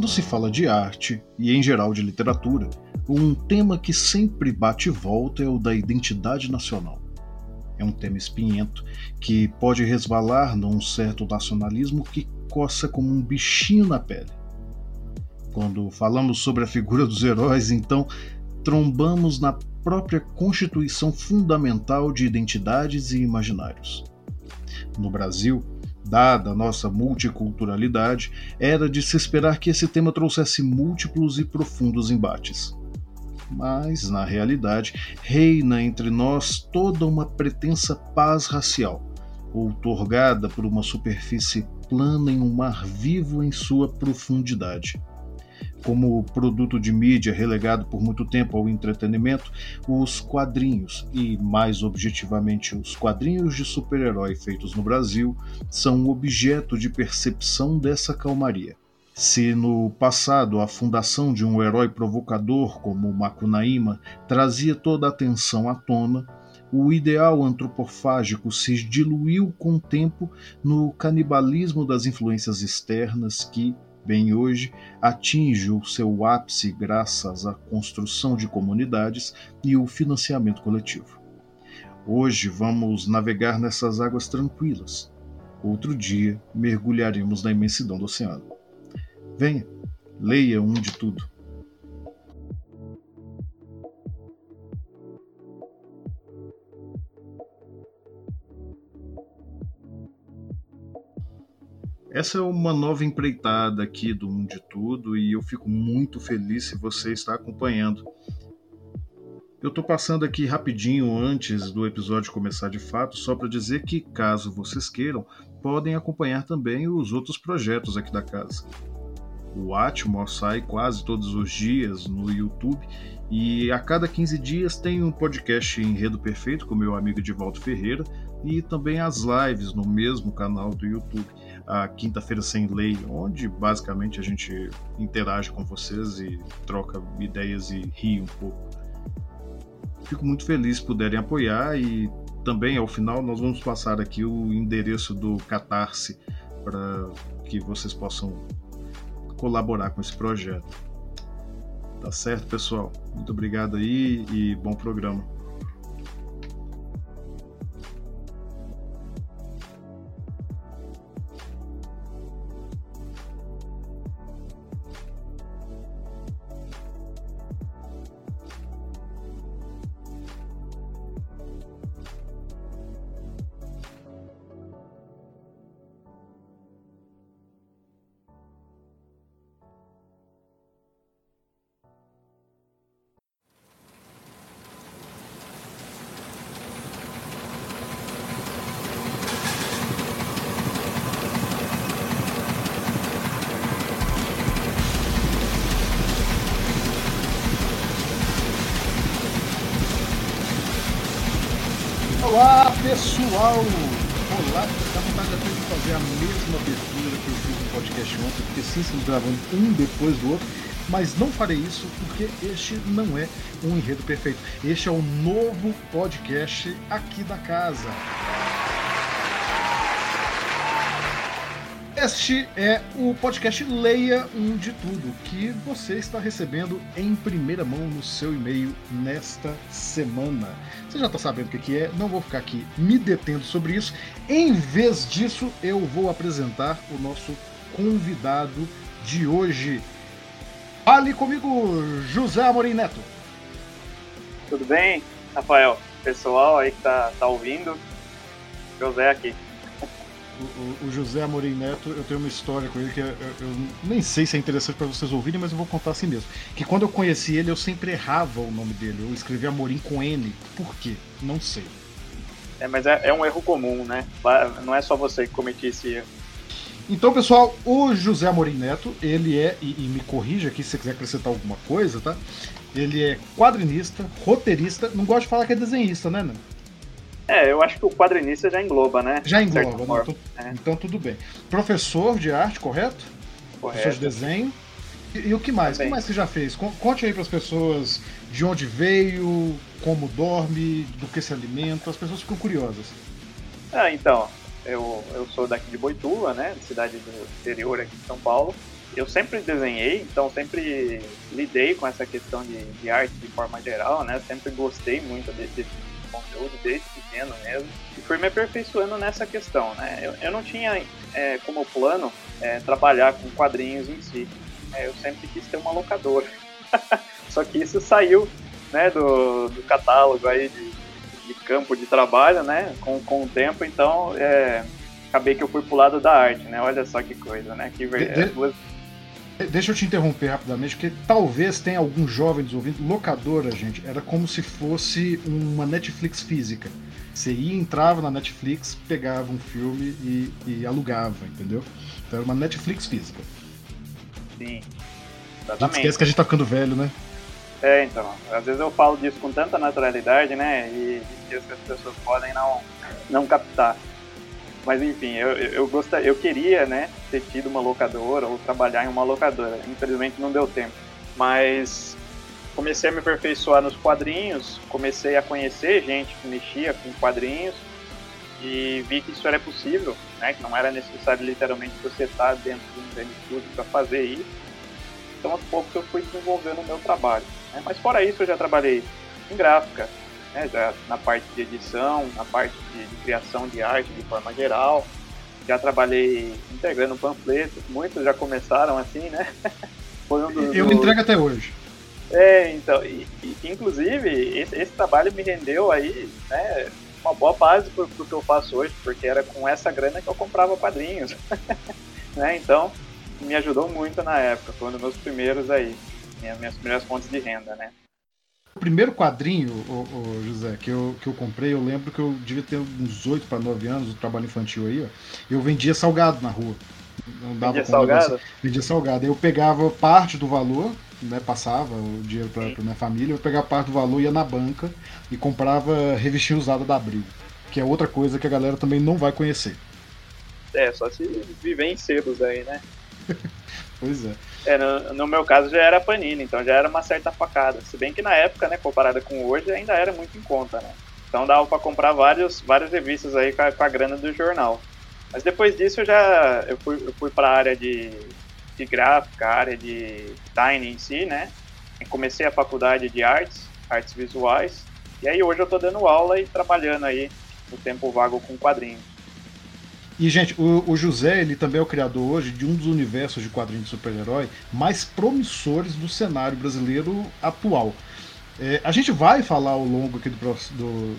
Quando se fala de arte, e em geral de literatura, um tema que sempre bate e volta é o da identidade nacional. É um tema espinhento que pode resvalar num certo nacionalismo que coça como um bichinho na pele. Quando falamos sobre a figura dos heróis, então trombamos na própria constituição fundamental de identidades e imaginários. No Brasil, dada a nossa multiculturalidade, era de se esperar que esse tema trouxesse múltiplos e profundos embates. Mas, na realidade, reina entre nós toda uma pretensa paz racial, outorgada por uma superfície plana em um mar vivo em sua profundidade como produto de mídia relegado por muito tempo ao entretenimento, os quadrinhos, e mais objetivamente os quadrinhos de super-herói feitos no Brasil, são objeto de percepção dessa calmaria. Se no passado a fundação de um herói provocador como Macunaíma trazia toda a atenção à tona, o ideal antropofágico se diluiu com o tempo no canibalismo das influências externas que, bem hoje, atinge o seu ápice graças à construção de comunidades e o financiamento coletivo. Hoje vamos navegar nessas águas tranquilas. Outro dia mergulharemos na imensidão do oceano. Venha, leia um de tudo. Essa é uma nova empreitada aqui do Um de Tudo e eu fico muito feliz se você está acompanhando. Eu estou passando aqui rapidinho antes do episódio começar de fato, só para dizer que, caso vocês queiram, podem acompanhar também os outros projetos aqui da casa. O Atmos sai quase todos os dias no YouTube e a cada 15 dias tem um podcast Enredo Perfeito com meu amigo Edivaldo Ferreira e também as lives no mesmo canal do YouTube a Quinta-feira Sem Lei, onde basicamente a gente interage com vocês e troca ideias e ri um pouco. Fico muito feliz se puderem apoiar e também ao final nós vamos passar aqui o endereço do Catarse para que vocês possam colaborar com esse projeto. Tá certo, pessoal? Muito obrigado aí e bom programa. Um depois do outro, mas não farei isso porque este não é um enredo perfeito. Este é o novo podcast aqui da casa. Este é o podcast Leia um de Tudo, que você está recebendo em primeira mão no seu e-mail nesta semana. Você já está sabendo o que é, não vou ficar aqui me detendo sobre isso. Em vez disso, eu vou apresentar o nosso convidado de hoje. Fale comigo, José Amorim Neto. Tudo bem, Rafael? Pessoal aí que tá, tá ouvindo, José aqui o, o, José Amorim Neto, eu tenho uma história com ele que eu, eu nem sei se é interessante para vocês ouvirem, mas eu vou contar assim mesmo. Que quando eu conheci ele, eu sempre errava o nome dele. Eu escrevia Amorim com N. Por quê? Não sei. É, mas é, é um erro comum, né? Não é só você que cometia esse erro. Então, pessoal, o José Amorim Neto, ele é, e, e, me corrija aqui se você quiser acrescentar alguma coisa, tá? Ele é quadrinista, roteirista, não gosto de falar que é desenhista, né, Nando? É, eu acho que o quadrinista já engloba, né? Já engloba, né? então, é. então, tudo bem. Professor de arte, correto? Correto. Professor de desenho. E, e o que mais? O que mais você já fez? Conte aí para as pessoas de onde veio, como dorme, do que se alimenta, as pessoas ficam curiosas. Ah, então, eu, eu sou daqui de Boituva, né? Cidade do interior aqui de São Paulo. eu sempre desenhei, então sempre lidei com essa questão de, de arte de forma geral, né? Sempre gostei muito desse, conteúdo desde pequeno mesmo e fui me aperfeiçoando nessa questão, né? Eu, eu não tinha é, como plano é, trabalhar com quadrinhos em si. É, eu sempre quis ter uma locadora. Só que isso saiu né, do, do catálogo aí de, de campo de trabalho, né? Com, com o tempo, então é, acabei que eu fui pro lado da arte, né? Olha só que coisa, né? Que ver... de, de... Deixa eu te interromper rapidamente, porque talvez tenha algum jovem ouvindo. Locadora, gente, era como se fosse uma Netflix física. Você ia, entrava na Netflix, pegava um filme e, e alugava, entendeu? Então era uma Netflix física. Sim. Exatamente. A gente esquece que a gente tá ficando velho, né? É, então. Às vezes eu falo disso com tanta naturalidade, né? E, e as pessoas podem não, não captar. Mas enfim, eu, eu, gostaria, eu queria, né, ter tido uma locadora ou trabalhar em uma locadora. Infelizmente não deu tempo. Mas comecei a me aperfeiçoar nos quadrinhos, comecei a conhecer gente que mexia com quadrinhos e vi que isso era possível, né, que não era necessário literalmente você estar dentro de um grande estúdio para fazer isso. Então aos poucos eu fui desenvolvendo o meu trabalho. Né? Mas fora isso eu já trabalhei em gráfica, né, já na parte de edição, na parte de, de, criação de arte de forma geral. Já trabalhei entregando panfletos, muitos já começaram assim, né? Foi um dos, Eu entrego até hoje. É, então, e, e, inclusive, esse, esse, trabalho me rendeu aí, né, uma boa base pro, pro que eu faço hoje, porque era com essa grana que eu comprava quadrinhos, né, então, me ajudou muito na época, foi um dos meus primeiros aí, minhas, minhas primeiras fontes de renda, né. O primeiro quadrinho, o, o, José, que eu, que eu comprei, eu lembro que eu devia ter uns 8 para 9 anos, o trabalho infantil aí, ó, eu vendia salgado na rua. Não dava vendia salgado? Negócio, vendia salgado. Eu pegava parte do valor, né, passava o dinheiro para minha família, eu pegava parte do valor, ia na banca e comprava revistinha usada da Abril, que é outra coisa que a galera também não vai conhecer. É, só se viver em sebos aí, né? pois é. É, no, no, meu caso já era Panini, então já era uma certa facada. Se bem que na época, né, comparada com hoje, ainda era muito em conta, né? Então dava para comprar vários, várias revistas aí com a, com a, grana do jornal. Mas depois disso eu já eu fui, eu fui para a área de, de gráfica, área de design em si, né? Comecei a faculdade de artes, artes visuais. E aí hoje eu estou dando aula e trabalhando aí no tempo vago com quadrinhos. E, gente, o, o, José, ele também é o criador hoje de um dos universos de quadrinhos de super-herói mais promissores do cenário brasileiro atual. É, a gente vai falar ao longo aqui do, do,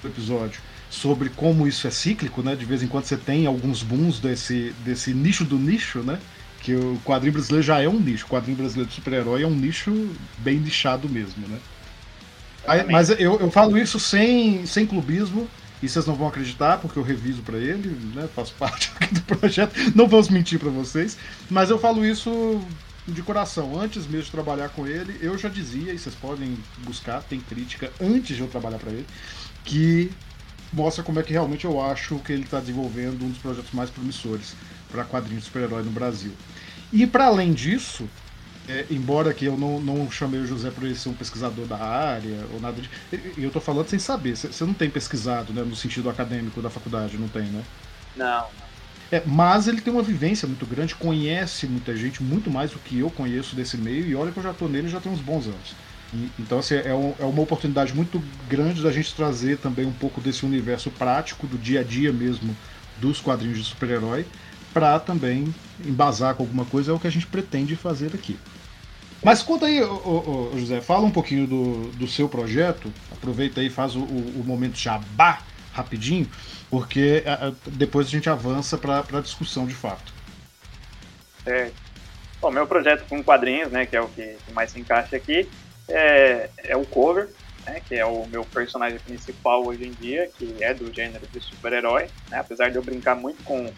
do, episódio sobre como isso é cíclico, né? De vez em quando você tem alguns booms desse, desse nicho do nicho, né? Que o quadrinho brasileiro já é um nicho. O quadrinho brasileiro de super-herói é um nicho bem nichado mesmo, né? Mas eu, eu falo isso sem, sem clubismo, e vocês não vão acreditar, porque eu reviso para ele, né? Faço parte do projeto. Não vamos mentir para vocês. Mas eu falo isso de coração. Antes mesmo de trabalhar com ele, eu já dizia, e vocês podem buscar, tem crítica antes de eu trabalhar para ele, que mostra como é que realmente eu acho que ele está desenvolvendo um dos projetos mais promissores para quadrinhos de super-herói no Brasil. E para além disso, é, embora que eu não, não chamei o José por ele ser um pesquisador da área ou nada de. E eu tô falando sem saber. Você não tem pesquisado, né? No sentido acadêmico da faculdade, não tem, né? Não, É, mas ele tem uma vivência muito grande, conhece muita gente, muito mais do que eu conheço desse meio, e olha que eu já tô nele já tem uns bons anos. E, então, assim, é, um, é uma oportunidade muito grande da gente trazer também um pouco desse universo prático, do dia a dia mesmo, dos quadrinhos de super-herói, para também embasar com alguma coisa, é o que a gente pretende fazer aqui. Mas conta aí, ô, ô, José, fala um pouquinho do, do seu projeto. Aproveita aí, faz o, o, o momento jabá rapidinho, porque a, a, depois a gente avança para a discussão de fato. É. Bom, meu projeto com quadrinhos, né, que é o que mais se encaixa aqui, é, é o cover, né, que é o meu personagem principal hoje em dia, que é do gênero de super-herói, né, apesar de eu brincar muito com,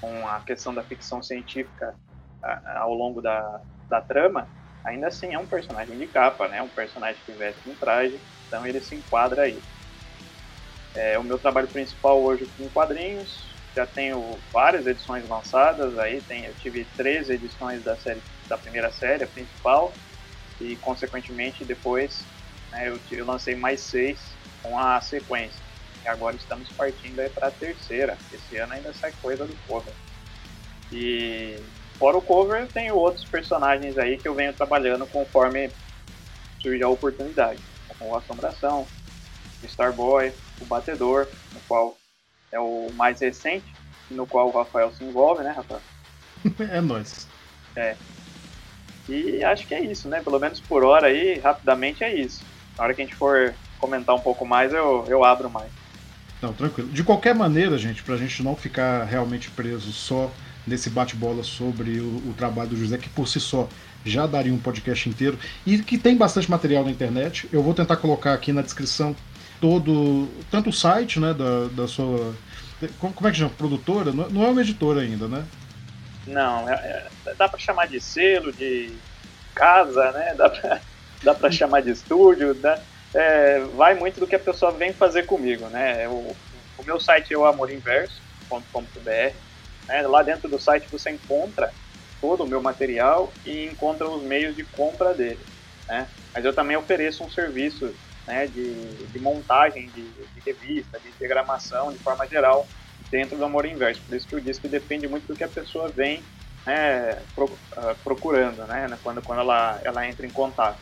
com a questão da ficção científica a, ao longo da, da trama, ainda assim é um personagem de capa, né? Um personagem que veste um traje, então ele se enquadra aí. É, o meu trabalho principal hoje com quadrinhos, já tenho várias edições lançadas, aí tem, eu tive três edições da série da primeira série, a principal, e consequentemente depois né, eu, eu lancei mais seis com a sequência. E agora estamos partindo para a terceira. Esse ano ainda sai coisa do povo. E fora o cover, eu tenho outros personagens aí que eu venho trabalhando conforme surge a oportunidade, como o Assombração, o Starboy, o Batedor, no qual é o mais recente, no qual o Rafael se envolve, né, Rafael? é nóis. É. E acho que é isso, né? Pelo menos por hora aí, rapidamente é isso. Na hora que a gente for comentar um pouco mais, eu, eu abro mais. Não, tranquilo. De qualquer maneira, gente, pra gente não ficar realmente preso só nesse bate-bola sobre o, o, trabalho do José, que por si só já daria um podcast inteiro, e que tem bastante material na internet. Eu vou tentar colocar aqui na descrição todo, tanto o site, né, da, da sua. Como, é que chama? Produtora? Não, não é uma editora ainda, né? Não, é, é, dá para chamar de selo, de casa, né? Dá para dá pra chamar de estúdio, dá, é, vai muito do que a pessoa vem fazer comigo, né? O, o meu site é o amorinverso.com.br. Né? Lá dentro do site você encontra todo o meu material e encontra os meios de compra dele. Né? Mas eu também ofereço um serviço né, de, de montagem de, de revista, de diagramação de forma geral dentro do Amor Inverso. Por isso que eu disse que depende muito do que a pessoa vem né, ah, procurando, né, quando, quando ela, ela entra em contato.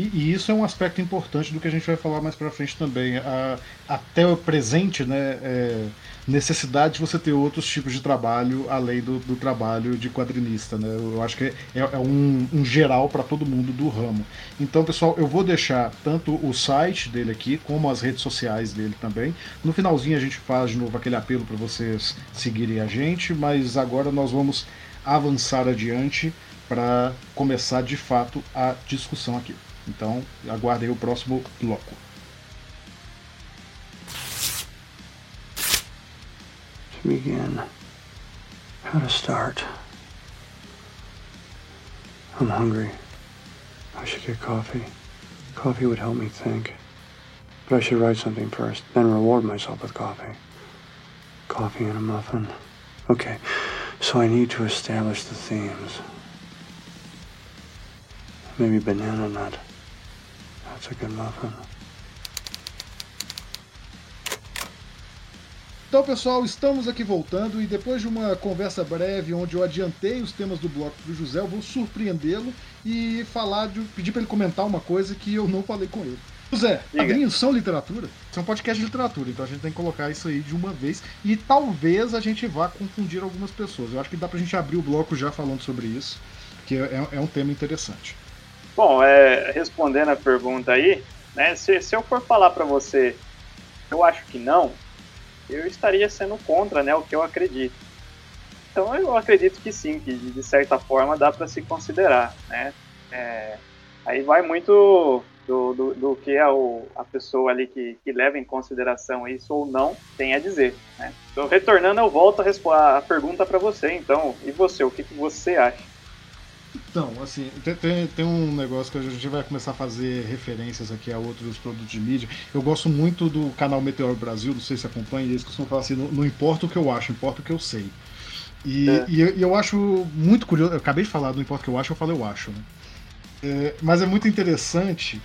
E, e, isso é um aspecto importante do que a gente vai falar mais para frente também. A, até o presente, né, é, necessidade de você ter outros tipos de trabalho além do, do trabalho de quadrinista. Né? Eu acho que é, é um, um, geral para todo mundo do ramo. Então, pessoal, eu vou deixar tanto o site dele aqui, como as redes sociais dele também. No finalzinho a gente faz de novo aquele apelo para vocês seguirem a gente, mas agora nós vamos avançar adiante para começar de fato a discussão aqui. Então, aguardem o próximo bloco. To begin, how to start. I'm hungry. I should get coffee. Coffee would help me think. But I should write something first, then reward myself with coffee. Coffee and a muffin. Okay, so I need to establish the themes. Maybe banana nut. Muffin. Então, pessoal, estamos aqui voltando e depois de uma conversa breve onde eu adiantei os temas do bloco para o José, eu vou surpreendê-lo e falar de, pedir para ele comentar uma coisa que eu não falei com ele. José, quadrinhos são literatura? Isso é um podcast de literatura, então a gente tem que colocar isso aí de uma vez e talvez a gente vá confundir algumas pessoas. Eu acho que dá para a gente abrir o bloco já falando sobre isso, que é, é um tema interessante. Bom, é, respondendo a pergunta aí, né, se, se eu for falar para você, eu acho que não, eu estaria sendo contra né, o que eu acredito. Então eu acredito que sim, que de certa forma dá para se considerar. Né? É, aí vai muito do, do, do que a, o, a pessoa ali que, que leva em consideração isso ou não tem a dizer. Né? Então, retornando, eu volto a, a pergunta para você. Então, e você, o que, que você acha? Então, assim, tem, tem, tem, um negócio que a gente vai começar a fazer referências aqui a outros produtos de mídia. Eu gosto muito do canal Meteor Brasil, não sei se acompanha, eles costumam falar assim: não, não importa o que eu acho, importa o que eu sei. E, é. e, eu, eu, acho muito curioso, eu acabei de falar, não importa o que eu acho, eu falo eu acho, né? É, mas é muito interessante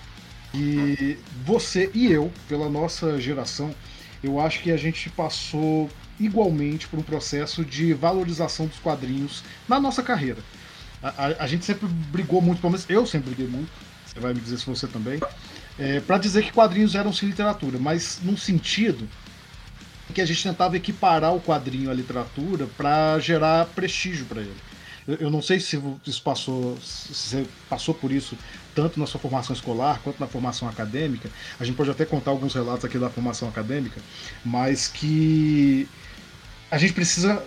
que você e eu, pela nossa geração, eu acho que a gente passou igualmente por um processo de valorização dos quadrinhos na nossa carreira. A, a, gente sempre brigou muito, pelo menos eu sempre briguei muito, você vai me dizer se você também, é, para dizer que quadrinhos eram sim literatura, mas num sentido que a gente tentava equiparar o quadrinho à literatura para gerar prestígio para ele. Eu, eu, não sei se isso passou, se você passou por isso tanto na sua formação escolar quanto na formação acadêmica. A gente pode até contar alguns relatos aqui da formação acadêmica, mas que a gente precisa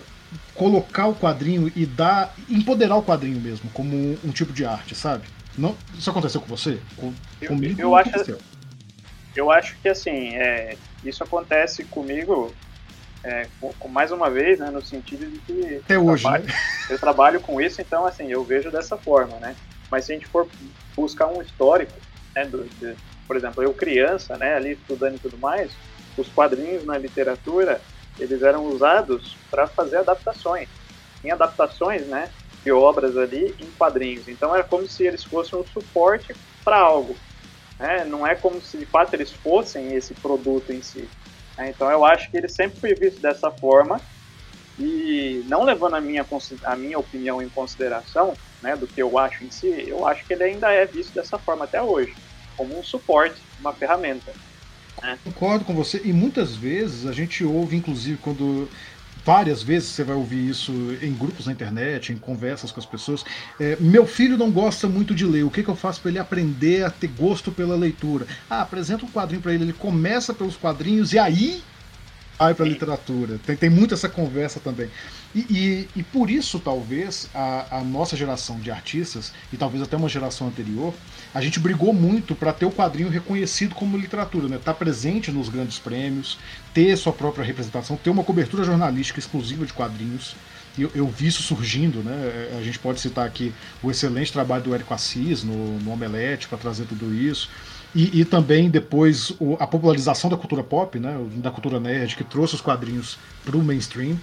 colocar o quadrinho e dar. empoderar o quadrinho mesmo, como um, tipo de arte, sabe? Não, isso aconteceu com você? Com, eu, comigo eu acho, eu acho que assim, é, isso acontece comigo é, com, com, mais uma vez, né, no sentido de que Até eu, hoje, trabalho, né? eu trabalho com isso, então assim, eu vejo dessa forma, né? Mas se a gente for buscar um histórico, né, do, de, por exemplo, eu criança, né, ali estudando e tudo mais, os quadrinhos na literatura eles eram usados para fazer adaptações. Em adaptações, né, de obras ali em quadrinhos. Então era como se eles fossem um suporte para algo. Né? Não é como se de fato eles fossem esse produto em si. Né? Então eu acho que ele sempre foi visto dessa forma E não levando a minha, a minha opinião em consideração, né, do que eu acho em si, eu acho que ele ainda é visto dessa forma até hoje, como um suporte, uma ferramenta. Né? Concordo com você, e muitas vezes a gente ouve, inclusive, quando várias vezes você vai ouvir isso em grupos na internet, em conversas com as pessoas. É, meu filho não gosta muito de ler, o que, que eu faço para ele aprender a ter gosto pela leitura? Ah, apresenta um quadrinho para ele, ele começa pelos quadrinhos e aí vai para a literatura. Tem, tem muito essa conversa também. E, e, e por isso, talvez, a, a, nossa geração de artistas, e talvez até uma geração anterior, a gente brigou muito para ter o quadrinho reconhecido como literatura, né? Estar tá presente nos grandes prêmios, ter sua própria representação, ter uma cobertura jornalística exclusiva de quadrinhos. Eu, eu, vi isso surgindo, né? A gente pode citar aqui o excelente trabalho do Érico Assis no, no Omelete para trazer tudo isso. E, e também depois o, a popularização da cultura pop, né, da cultura nerd, que trouxe os quadrinhos para o mainstream.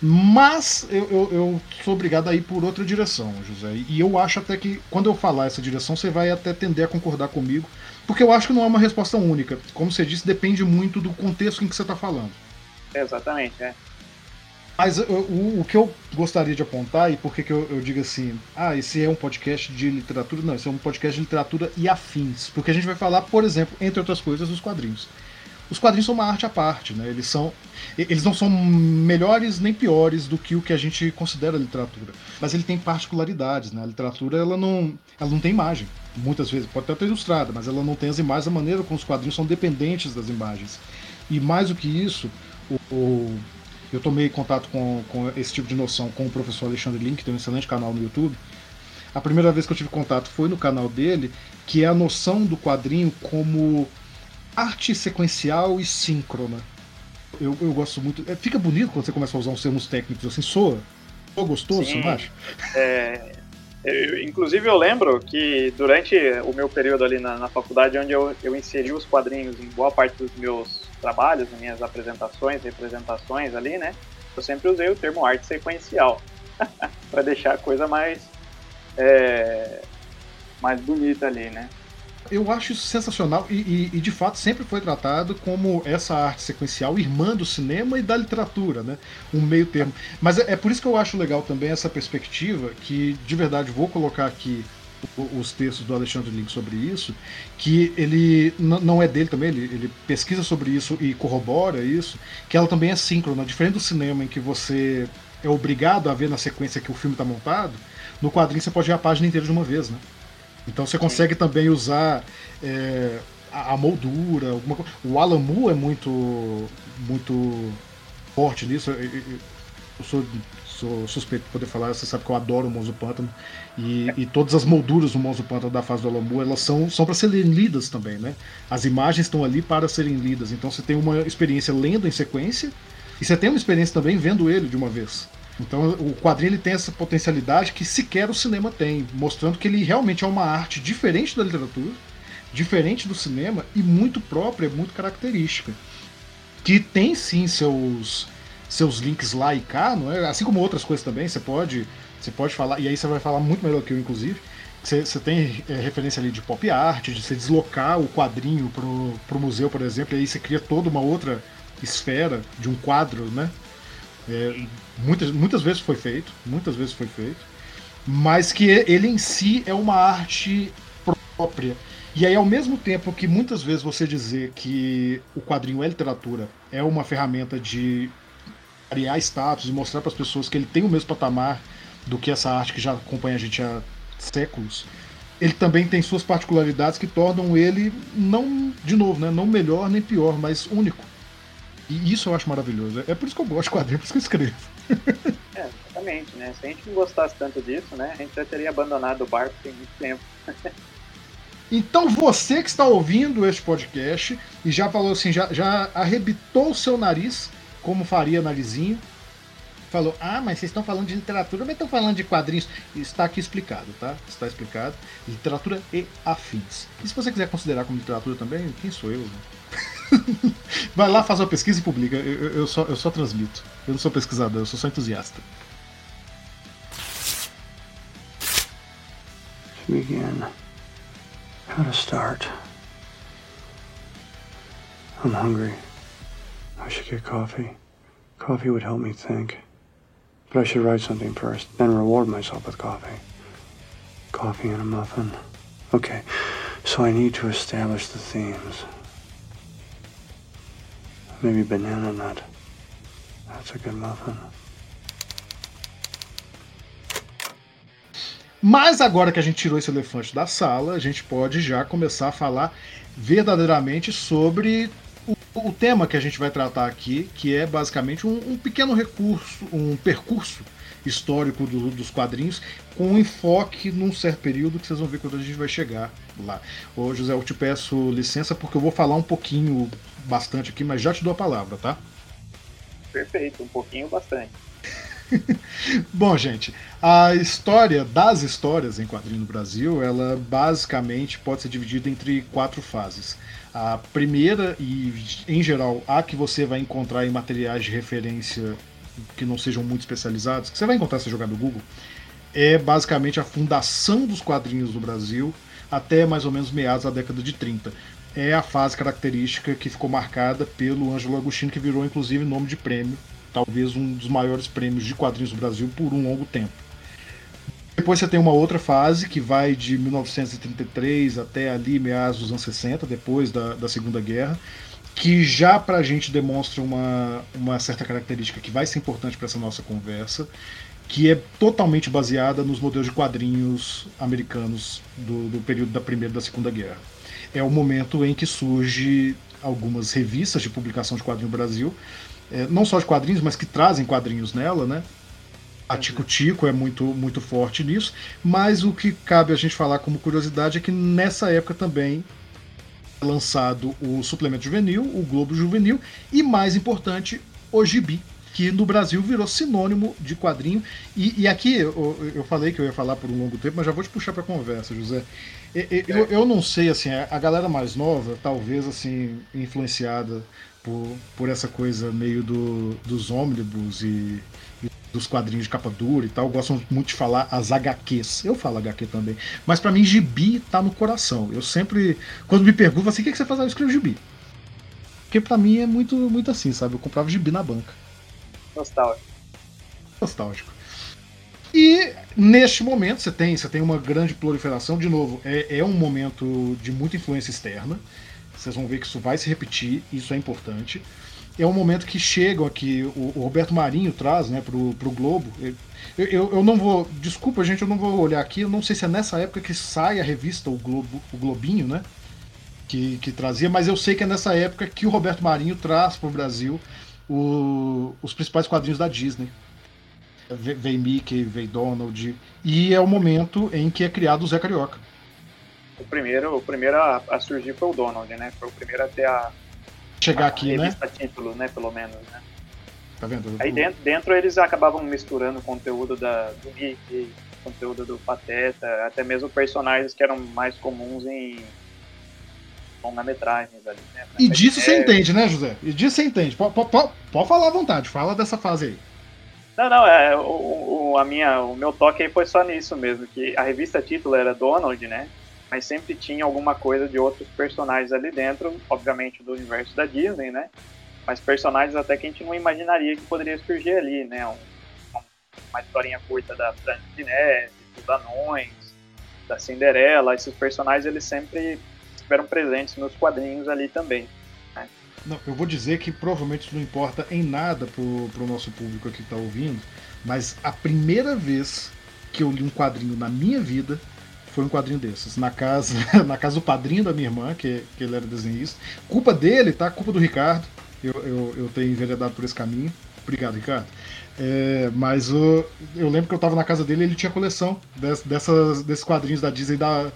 Mas eu, eu, eu, sou obrigado a ir por outra direção, José. E eu acho até que quando eu falar essa direção, você vai até tender a concordar comigo, porque eu acho que não é uma resposta única. Como você disse, depende muito do contexto em que você está falando. Exatamente, é. Mas o, o, que eu gostaria de apontar, e por que, eu, eu, digo assim, ah, esse é um podcast de literatura? Não, esse é um podcast de literatura e afins. Porque a gente vai falar, por exemplo, entre outras coisas, dos quadrinhos. Os quadrinhos são uma arte à parte, né? Eles são. Eles não são melhores nem piores do que o que a gente considera literatura. Mas ele tem particularidades, né? A literatura ela não, ela não tem imagem. Muitas vezes, pode até ter ilustrada, mas ela não tem as imagens, a maneira como os quadrinhos são dependentes das imagens. E mais do que isso, o, o eu tomei contato com, com esse tipo de noção com o professor Alexandre Link, que tem um excelente canal no YouTube. A primeira vez que eu tive contato foi no canal dele, que é a noção do quadrinho como arte sequencial e síncrona. Eu, eu gosto muito. É, fica bonito quando você começa a usar uns termos técnicos assim, soa. Soa gostoso, Sim, não acha? É, eu, inclusive eu lembro que durante o meu período ali na, na faculdade, onde eu, eu inseri os quadrinhos em boa parte dos meus trabalhos, nas minhas apresentações, representações ali, né? Eu sempre usei o termo arte sequencial para deixar a coisa mais é, mais bonita ali, né? Eu acho isso sensacional e, e, e, de fato sempre foi tratado como essa arte sequencial irmã do cinema e da literatura, né? Um meio termo. Mas é, é por isso que eu acho legal também essa perspectiva que de verdade vou colocar aqui os textos do Alexandre Link sobre isso, que ele não é dele também, ele, ele, pesquisa sobre isso e corrobora isso, que ela também é síncrona, diferente do cinema em que você é obrigado a ver na sequência que o filme está montado, no quadrinho você pode ver a página inteira de uma vez, né? Então você consegue também usar é, a, a, moldura, alguma coisa. O Alan Moore é muito, muito forte nisso. Eu, eu, eu sou sou suspeito de poder falar, você sabe que eu adoro o Monzo Pântano. E, e todas as molduras do Monzo Pântano da fase do Alambu, elas são, são para serem lidas também, né? As imagens estão ali para serem lidas. Então você tem uma experiência lendo em sequência, e você tem uma experiência também vendo ele de uma vez. Então o quadrinho ele tem essa potencialidade que sequer o cinema tem, mostrando que ele realmente é uma arte diferente da literatura, diferente do cinema e muito própria, muito característica. Que tem sim seus seus links lá e cá, não é? Assim como outras coisas também, você pode, você pode falar, e aí você vai falar muito melhor que eu, inclusive. Você, você tem é, referência ali de pop art, de você deslocar o quadrinho pro, pro museu, por exemplo, e aí você cria toda uma outra esfera de um quadro, né? É, muitas, muitas vezes foi feito, muitas vezes foi feito, mas que ele em si é uma arte própria. E aí, ao mesmo tempo que muitas vezes você dizer que o quadrinho é literatura, é uma ferramenta de criar status e mostrar para as pessoas que ele tem o mesmo patamar do que essa arte que já acompanha a gente há séculos. Ele também tem suas particularidades que tornam ele não, de novo, né, não melhor nem pior, mas único. E isso eu acho maravilhoso. É por isso que eu gosto de quadrinhos, é por isso que eu escrevo. É, exatamente, né? Se a gente não gostasse tanto disso, né, a gente já teria abandonado o barco tem muito tempo. Então você que está ouvindo este podcast e já falou assim, já, já arrebitou o seu nariz como faria Narizinho. Falou, ah, mas vocês estão falando de literatura, mas estão falando de quadrinhos. Está aqui explicado, tá? Está explicado. Literatura e afins. E se você quiser considerar como literatura também, quem sou eu? Né? Vai lá, faz uma pesquisa e publica. Eu, eu, eu, só, eu só transmito. Eu não sou pesquisador, eu sou só entusiasta. begin. How to start. I'm hungry. I should get coffee. Coffee would help me think. But I should write something first, then reward myself with coffee. Coffee and a muffin. Okay, so I need to establish the themes. Maybe banana nut. That's a good muffin. Mas agora que a gente tirou esse elefante da sala, a gente pode já começar a falar verdadeiramente sobre o, tema que a gente vai tratar aqui, que é basicamente um, um pequeno recurso, um percurso histórico do, dos quadrinhos, com um enfoque num certo período que vocês vão ver quando a gente vai chegar lá. Ô José, eu te peço licença porque eu vou falar um pouquinho, bastante aqui, mas já te dou a palavra, tá? Perfeito, um pouquinho bastante. Bom, gente, a história das histórias em quadrinho no Brasil, ela basicamente pode ser dividida entre quatro fases. A primeira, e em geral a que você vai encontrar em materiais de referência que não sejam muito especializados, que você vai encontrar se jogar no Google, é basicamente a fundação dos quadrinhos no Brasil até mais ou menos meados da década de 30. É a fase característica que ficou marcada pelo Ângelo Agostinho, que virou inclusive nome de prêmio talvez um dos maiores prêmios de quadrinhos do Brasil por um longo tempo. Depois você tem uma outra fase que vai de 1933 até ali meados dos anos 60, depois da, da Segunda Guerra, que já para a gente demonstra uma, uma certa característica que vai ser importante para essa nossa conversa, que é totalmente baseada nos modelos de quadrinhos americanos do, do período da Primeira e da Segunda Guerra. É o momento em que surge algumas revistas de publicação de quadrinho no Brasil, é, não só de quadrinhos, mas que trazem quadrinhos nela, né? A Tico Tico é muito, muito forte nisso, mas o que cabe a gente falar como curiosidade é que nessa época também é lançado o suplemento juvenil, o Globo Juvenil e, mais importante, o Gibi, que no Brasil virou sinônimo de quadrinho. E, e aqui eu, eu, falei que eu ia falar por um longo tempo, mas já vou te puxar para conversa, José. Eu, eu, não sei, assim, a galera mais nova, talvez assim, influenciada por, por essa coisa meio do, dos ônibus e, e, dos quadrinhos de capa dura e tal, gostam muito de falar as HQs. Eu falo HQ também. Mas para mim, gibi tá no coração. Eu sempre, quando me perguntam assim, o que, que você faz? Eu escrevo gibi. Porque para mim é muito, muito assim, sabe? Eu comprava gibi na banca. Nostálgico. Nostálgico. E neste momento você tem, você tem uma grande proliferação, de novo, é, é um momento de muita influência externa. Vocês vão ver que isso vai se repetir, isso é importante. É um momento que chegam aqui, o, o Roberto Marinho traz né, pro, pro Globo. Eu, eu, eu, não vou. Desculpa, gente, eu não vou olhar aqui. Eu não sei se é nessa época que sai a revista, o, Globo, o Globinho, né? Que, que trazia, mas eu sei que é nessa época que o Roberto Marinho traz para o Brasil o, os principais quadrinhos da Disney. Vem Mickey, vem Donald. E é o momento em que é criado o Zé Carioca o primeiro, o primeiro a, a, surgir foi o Donald, né? Foi o primeiro a ter a. Chegar a, aqui, a né? título, né? Pelo menos, né? Tá vendo? Aí dentro, dentro eles acabavam misturando conteúdo da, do Mickey, conteúdo do Pateta, até mesmo personagens que eram mais comuns em longa-metragens ali, né? E disso você entende, né, José? E disso você entende. Pode, pode, pode falar à vontade, fala dessa fase aí. Não, não, é, o, o, a minha, o meu toque aí foi só nisso mesmo, que a revista título era Donald, né? Mas sempre tinha alguma coisa de outros personagens ali dentro, obviamente do universo da Disney, né? Mas personagens até que a gente não imaginaria que poderia surgir ali, né? Um, uma historinha curta da Neve, dos Anões, da Cinderela, esses personagens eles sempre estiveram presentes nos quadrinhos ali também. Né? Não, eu vou dizer que provavelmente isso não importa em nada pro, pro nosso público que está ouvindo, mas a primeira vez que eu li um quadrinho na minha vida foi um quadrinho desses. Na casa, na casa do padrinho da minha irmã, que, que ele era desenhista. Culpa dele, tá? Culpa do Ricardo. Eu, eu, eu tenho enveredado por esse caminho. Obrigado, Ricardo. É, mas o, eu lembro que eu tava na casa dele e ele tinha coleção dessas, desses quadrinhos da Disney da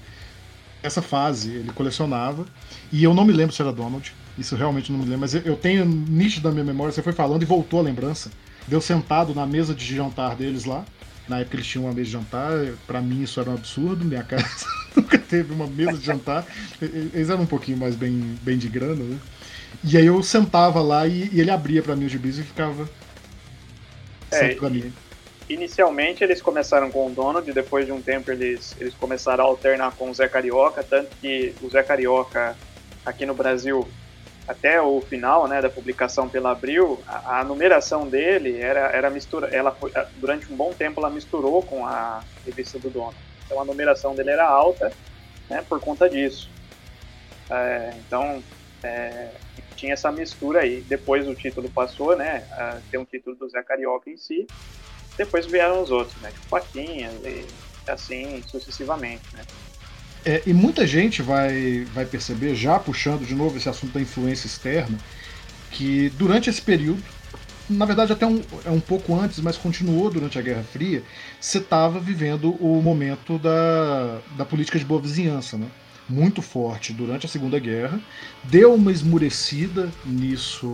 essa fase. Ele colecionava. E eu não me lembro se era Donald. Isso realmente não me lembro. Mas eu tenho nítido na minha memória. Você foi falando e voltou a lembrança. Deu sentado na mesa de jantar deles lá. Na época eles tinham uma mesa de jantar, para mim isso era um absurdo, minha casa nunca teve uma mesa de jantar. Eles eram um pouquinho mais bem, bem de grana, né? E aí eu sentava lá e, e ele abria para mim os gibis e ficava é, pra mim. Inicialmente eles começaram com o Donald, depois de um tempo eles, eles começaram a alternar com o Zé Carioca, tanto que o Zé Carioca aqui no Brasil até o final, né, da publicação pela Abril, a, a, numeração dele era, era mistura, ela foi, durante um bom tempo ela misturou com a revista do dono. Então a numeração dele era alta, né, por conta disso. É, então é, tinha essa mistura aí. Depois o título passou, né, a ter um título do Zé Carioca em si. Depois vieram os outros, né, tipo Paquinhas e assim sucessivamente, né. É, e muita gente vai, vai perceber, já puxando de novo esse assunto da influência externa, que durante esse período, na verdade até um, é um pouco antes, mas continuou durante a Guerra Fria, você estava vivendo o momento da, da política de boa vizinhança, né? muito forte durante a Segunda Guerra, deu uma esmurecida nisso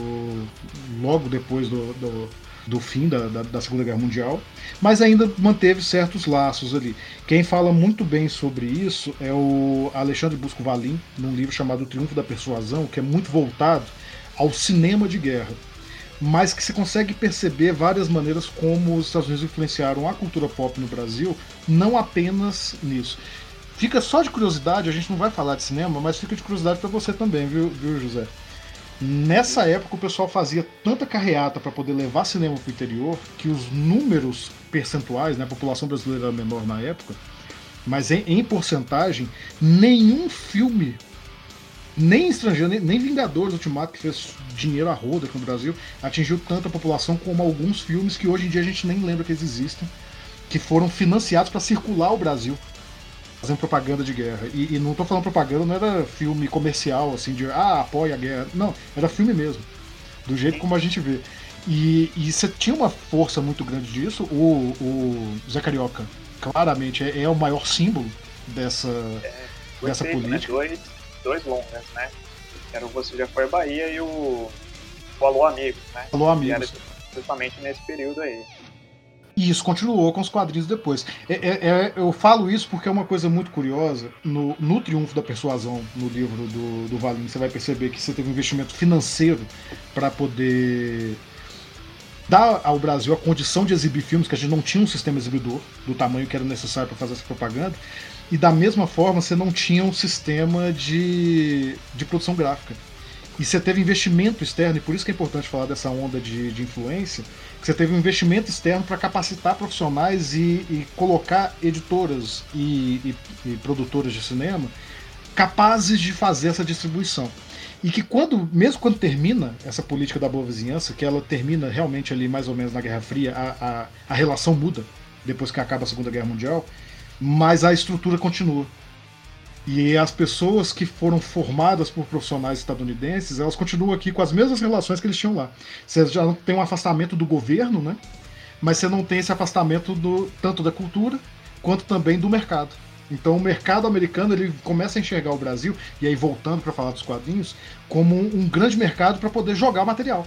logo depois do, do do fim da, da, da, Segunda Guerra Mundial, mas ainda manteve certos laços ali. Quem fala muito bem sobre isso é o Alexandre Busco Valim, num livro chamado O Triunfo da Persuasão, que é muito voltado ao cinema de guerra, mas que se consegue perceber várias maneiras como os Estados Unidos influenciaram a cultura pop no Brasil, não apenas nisso. Fica só de curiosidade, a gente não vai falar de cinema, mas fica de curiosidade para você também, viu, viu José? Nessa época o pessoal fazia tanta carreata para poder levar cinema para o interior que os números percentuais, né, a população brasileira era menor na época, mas em, em porcentagem, nenhum filme, nem estrangeiro, nem, nem Vingadores Ultimato, que fez dinheiro a roda aqui no Brasil, atingiu tanta população como alguns filmes que hoje em dia a gente nem lembra que eles existem, que foram financiados para circular o Brasil fazendo propaganda de guerra. E, e não tô falando propaganda, não era filme comercial, assim, de ah, apoia a guerra. Não, era filme mesmo. Do jeito como a gente vê. E, e você tinha uma força muito grande disso. O, o Zé Carioca, claramente, é, é o maior símbolo dessa, é, dessa né? política. Né? Dois, dois longas, né? Era o Você Já Foi Bahia e o, o Alô Amigos, né? Alô Amigos. justamente nesse período aí. E isso continuou com os quadrinhos depois. É, é, é, eu falo isso porque é uma coisa muito curiosa. No, no Triunfo da Persuasão, no livro do, do Valim, você vai perceber que você teve um investimento financeiro para poder dar ao Brasil a condição de exibir filmes, que a gente não tinha um sistema exibidor do tamanho que era necessário para fazer essa propaganda. E da mesma forma, você não tinha um sistema de, de produção gráfica. E você teve investimento externo, e por isso que é importante falar dessa onda de, de influência, que você teve um investimento externo para capacitar profissionais e, e colocar editoras e, e, e produtoras de cinema capazes de fazer essa distribuição. E que quando, mesmo quando termina essa política da boa vizinhança, que ela termina realmente ali mais ou menos na Guerra Fria, a, a, a relação muda depois que acaba a Segunda Guerra Mundial, mas a estrutura continua. E as pessoas que foram formadas por profissionais estadunidenses, elas continuam aqui com as mesmas relações que eles tinham lá. Você já tem um afastamento do governo, né? Mas você não tem esse afastamento do, tanto da cultura quanto também do mercado. Então o mercado americano ele começa a enxergar o Brasil, e aí voltando para falar dos quadrinhos, como um, um grande mercado para poder jogar material.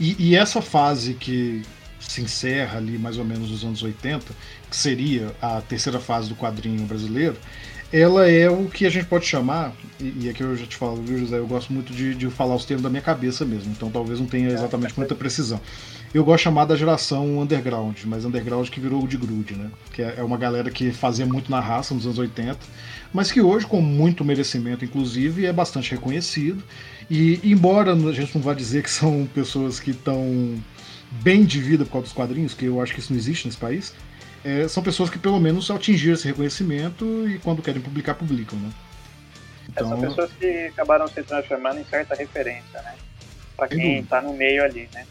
E, e, essa fase que se encerra ali mais ou menos nos anos 80, que seria a terceira fase do quadrinho brasileiro, ela é o que a gente pode chamar, e, aqui eu já te falo, viu, José? Eu gosto muito de, de falar os termos da minha cabeça mesmo, então talvez não tenha exatamente muita precisão. Eu gosto de chamar da geração underground, mas underground que virou o de grude, né? Que é, é uma galera que fazia muito na raça nos anos 80, mas que hoje, com muito merecimento, inclusive, é bastante reconhecido. E embora a gente não vá dizer que são pessoas que estão bem de vida por causa dos quadrinhos, que eu acho que isso não existe nesse país, é, são pessoas que pelo menos atingiram esse reconhecimento e quando querem publicar, publicam, né? Então... são pessoas que acabaram se transformando em certa referência, né? Para quem está no meio ali, né?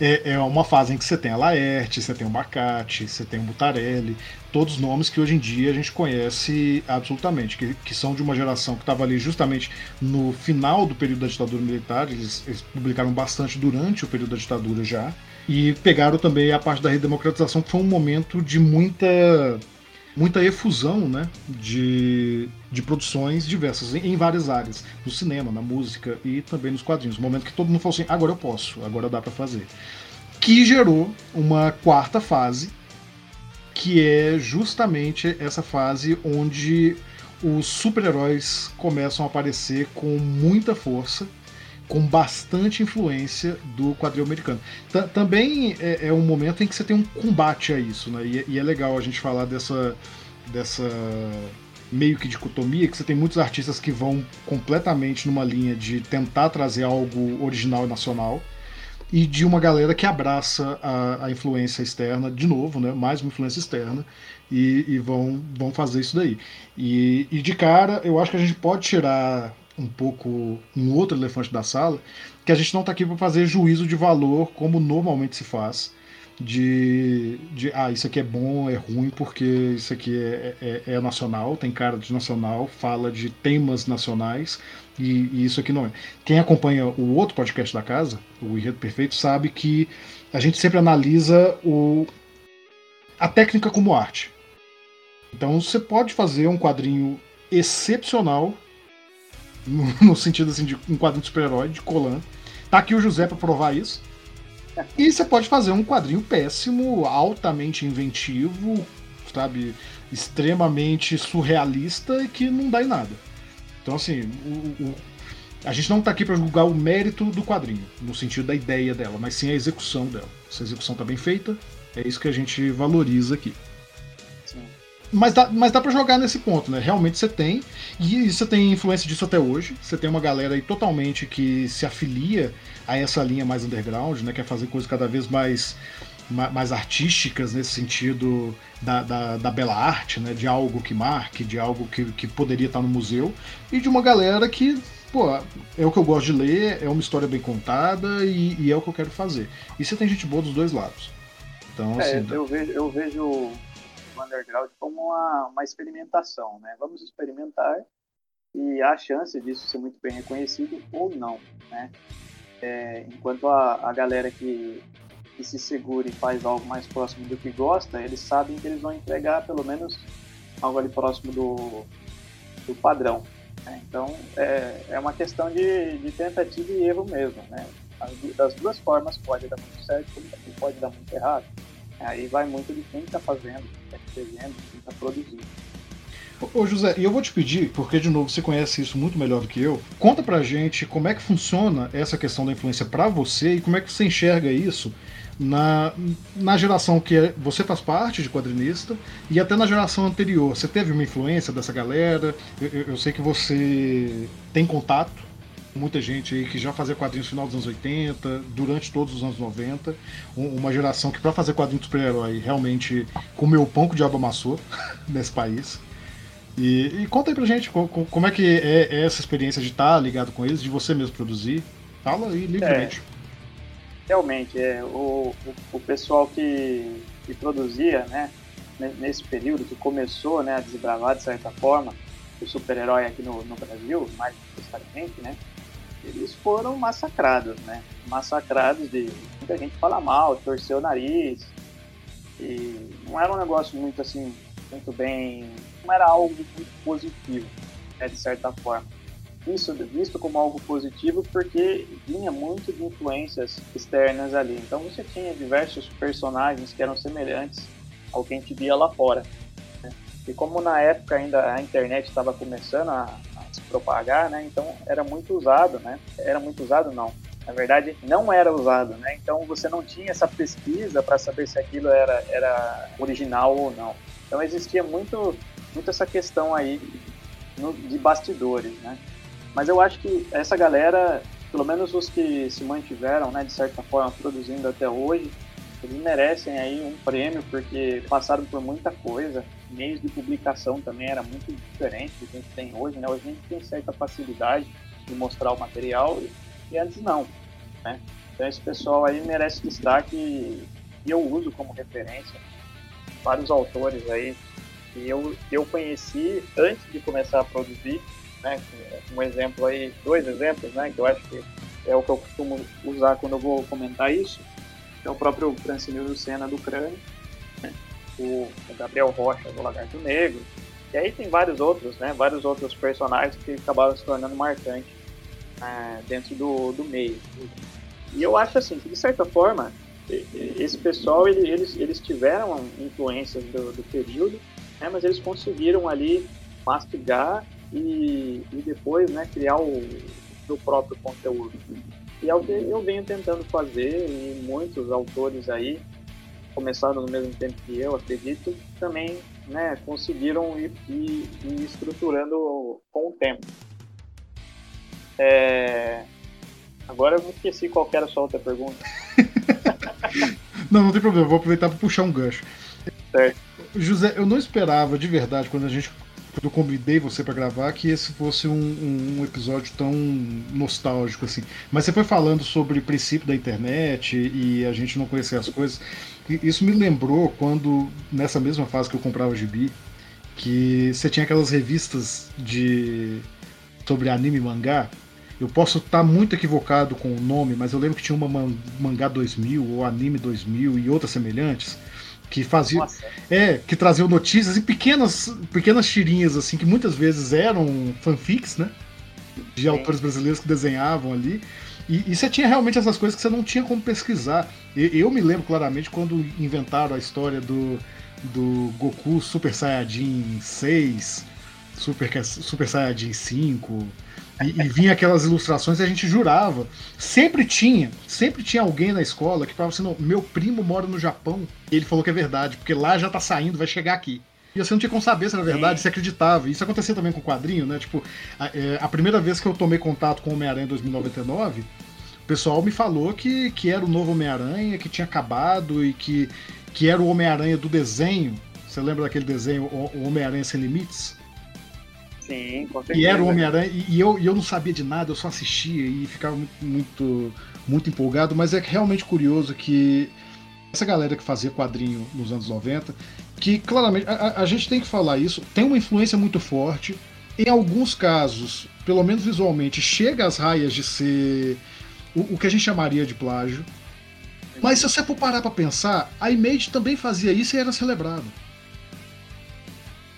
É, é, uma fase em que você tem a Laerte, você tem o Bacate, você tem o Butarelli, todos nomes que hoje em dia a gente conhece absolutamente, que, que são de uma geração que estava ali justamente no final do período da ditadura militar, eles, eles publicaram bastante durante o período da ditadura já, e pegaram também a parte da redemocratização, que foi um momento de muita muita efusão né, de, de produções diversas em, em, várias áreas, no cinema, na música e também nos quadrinhos. Momento que todo mundo falou assim: agora eu posso, agora dá para fazer. Que gerou uma quarta fase, que é justamente essa fase onde os super-heróis começam a aparecer com muita força com bastante influência do quadril americano. T também é, é, um momento em que você tem um combate a isso, né? E, e, é legal a gente falar dessa, dessa meio que dicotomia, que você tem muitos artistas que vão completamente numa linha de tentar trazer algo original e nacional, e de uma galera que abraça a, a influência externa, de novo, né, mais uma influência externa, e, e vão, vão fazer isso daí. E, e de cara, eu acho que a gente pode tirar um pouco um outro elefante da sala, que a gente não está aqui para fazer juízo de valor como normalmente se faz de, de ah, isso aqui é bom, é ruim, porque isso aqui é, é, é, nacional, tem cara de nacional, fala de temas nacionais, e, e, isso aqui não é. Quem acompanha o outro podcast da casa, o Enredo Perfeito, sabe que a gente sempre analisa o, a técnica como arte. Então você pode fazer um quadrinho excepcional, no, no sentido assim, de um quadrinho de super-herói, de Colan. Tá aqui o José para provar isso. E você pode fazer um quadrinho péssimo, altamente inventivo, sabe, extremamente surrealista e que não dá em nada. Então, assim, o, o, a gente não está aqui para julgar o mérito do quadrinho, no sentido da ideia dela, mas sim a execução dela. Se a execução está bem feita, é isso que a gente valoriza aqui. Mas dá, mas dá pra jogar nesse ponto, né? Realmente você tem, e você tem influência disso até hoje. Você tem uma galera aí totalmente que se afilia a essa linha mais underground, né? Quer fazer coisas cada vez mais, mais artísticas nesse sentido da, da, da, bela arte, né? De algo que marque, de algo que, que poderia estar no museu. E de uma galera que, pô, é o que eu gosto de ler, é uma história bem contada e, e é o que eu quero fazer. E você tem gente boa dos dois lados. Então, é, assim, eu vejo, eu vejo underground como uma, uma experimentação, né? Vamos experimentar e há chance disso ser muito bem reconhecido ou não, né? É, enquanto a, a galera que, que se segura e faz algo mais próximo do que gosta, eles sabem que eles vão entregar pelo menos algo ali próximo do, do padrão. Né? Então é, é uma questão de, de tentativa e erro mesmo, né? das duas formas pode dar muito certo, pode dar muito errado. Aí vai muito de quem está fazendo, quem está escrevendo, quem está produzindo. Ô José, e eu vou te pedir, porque de novo você conhece isso muito melhor do que eu, conta pra gente como é que funciona essa questão da influência para você e como é que você enxerga isso na, na geração que é, você faz parte de quadrinista e até na geração anterior. Você teve uma influência dessa galera? Eu, eu, eu sei que você tem contato muita gente aí que já fazia quadrinhos no final dos anos 80, durante todos os anos 90. Uma geração que, para fazer quadrinhos de super-herói, realmente comeu o pão que o diabo amassou nesse país. E, e, conta aí pra gente como, como é que é, é, essa experiência de estar ligado com eles, de você mesmo produzir. Fala aí livremente. É, realmente, é, o, o, o, pessoal que, que produzia, né, nesse período, que começou né, a desbravar de certa forma o super-herói aqui no, no Brasil, mais necessariamente, né, eles foram massacrados, né? Massacrados de muita gente fala mal, torceu o nariz. E não era um negócio muito assim, muito bem. Não era algo muito positivo, né, de certa forma. Isso visto como algo positivo porque vinha muito de influências externas ali. Então você tinha diversos personagens que eram semelhantes ao que a gente via lá fora. Né? E como na época ainda a internet estava começando a, se propagar, né? Então era muito usado, né? Era muito usado, não. Na verdade, não era usado, né? Então você não tinha essa pesquisa para saber se aquilo era, era original ou não. Então existia muito, muito essa questão aí no, de bastidores, né? Mas eu acho que essa galera, pelo menos os que se mantiveram, né, de certa forma, produzindo até hoje, eles merecem aí um prêmio porque passaram por muita coisa. Meios de publicação também era muito diferente do que a gente tem hoje, né? Hoje a gente tem certa facilidade de mostrar o material e, e antes não, né? Então esse pessoal aí merece destaque e eu uso como referência vários autores aí que eu, eu conheci antes de começar a produzir, né? Um exemplo aí, dois exemplos, né? Que eu acho que é o que eu costumo usar quando eu vou comentar isso é o próprio Francine Lucena do Crânio? O, Gabriel Rocha do Lagarto Negro, e aí tem vários outros, né? Vários outros personagens que acabaram se tornando marcantes é, dentro do, do meio. E eu acho assim que de certa forma esse pessoal eles, eles tiveram influências do, do período, né? mas eles conseguiram ali mastigar e, e depois né, criar o seu próprio conteúdo. E é o que eu venho tentando fazer, e muitos autores aí, começaram no mesmo tempo que eu, acredito, também né, conseguiram ir, ir, ir estruturando com o tempo. É... Agora eu esqueci qual era a sua outra pergunta. não, não tem problema, vou aproveitar para puxar um gancho. Certo. José, eu não esperava de verdade quando a gente quando eu convidei você para gravar que esse fosse um, um, um, episódio tão nostálgico assim. Mas você foi falando sobre o princípio da internet e a gente não conhecer as coisas. Isso me lembrou quando, nessa mesma fase que eu comprava gibi, que você tinha aquelas revistas de sobre anime e mangá. Eu posso estar muito equivocado com o nome, mas eu lembro que tinha uma mangá 2000 ou anime 2000 e outras semelhantes que fazia é que traziam notícias e pequenas pequenas tirinhas assim que muitas vezes eram fanfics né de Sim. autores brasileiros que desenhavam ali e, e, você tinha realmente essas coisas que você não tinha como pesquisar eu, me lembro claramente quando inventaram a história do do Goku Super Saiyajin 6 Super Super Saiyajin 5 e, e vinha aquelas ilustrações e a gente jurava. Sempre tinha, sempre tinha alguém na escola que falava assim: não, meu primo mora no Japão. Ele falou que é verdade, porque lá já tá saindo, vai chegar aqui. E você não tinha como saber se era verdade, se acreditava. Isso acontecia também com o quadrinho, né? Tipo, a, é, a primeira vez que eu tomei contato com o Homem-Aranha em 2099, o pessoal me falou que, que era o novo Homem-Aranha, que tinha acabado e que, que era o Homem-Aranha do desenho. Você lembra daquele desenho, o Homem-Aranha Sem Limites? Sim, com certeza. E era o Homem-Aranha, e, eu, e eu não sabia de nada, eu só assistia e ficava muito, muito, muito empolgado, mas é realmente curioso que essa galera que fazia quadrinho nos anos 90, que claramente, a, a gente tem que falar isso, tem uma influência muito forte, em alguns casos, pelo menos visualmente, chega às raias de ser o, o que a gente chamaria de plágio. Mas se você for parar pra pensar, a Image também fazia isso e era celebrado.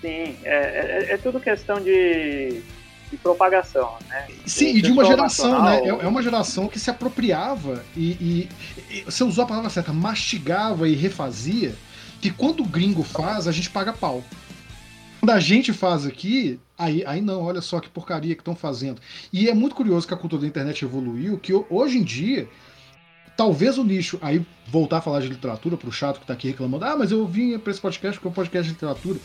Sim, é, é, é tudo questão de, de propagação, né? Sim, e de uma geração, né? É, é uma geração que se apropriava e, e, e, você usou a palavra certa, mastigava e refazia, que quando o gringo faz, a gente paga pau. Quando a gente faz aqui, aí, aí não, olha só que porcaria que estão fazendo. E é muito curioso que a cultura da internet evoluiu, que hoje em dia, talvez o nicho, aí voltar a falar de literatura para o chato que está aqui reclamando, ah, mas eu vim para esse podcast porque é um podcast de literatura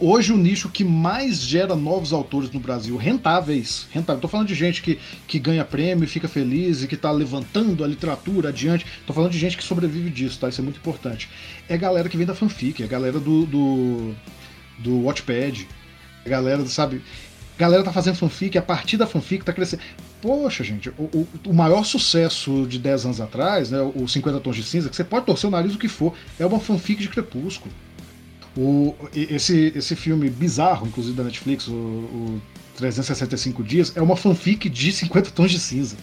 hoje o nicho que mais gera novos autores no Brasil, rentáveis, rentáveis. Tô falando de gente que, que ganha prêmio, fica feliz e que tá levantando a literatura adiante. Tô falando de gente que sobrevive disso, tá? Isso é muito importante. É galera que vem da fanfic, é galera do do, do Watchpad, é galera, sabe? Galera tá fazendo fanfic, a partir da fanfic tá crescendo. Poxa, gente, o, o, o, maior sucesso de 10 anos atrás, né, o 50 Tons de Cinza, que você pode torcer o nariz o que for, é uma fanfic de Crepúsculo. O, esse, esse filme bizarro, inclusive da Netflix, o, o 365 Dias, é uma fanfic de 50 tons de cinza.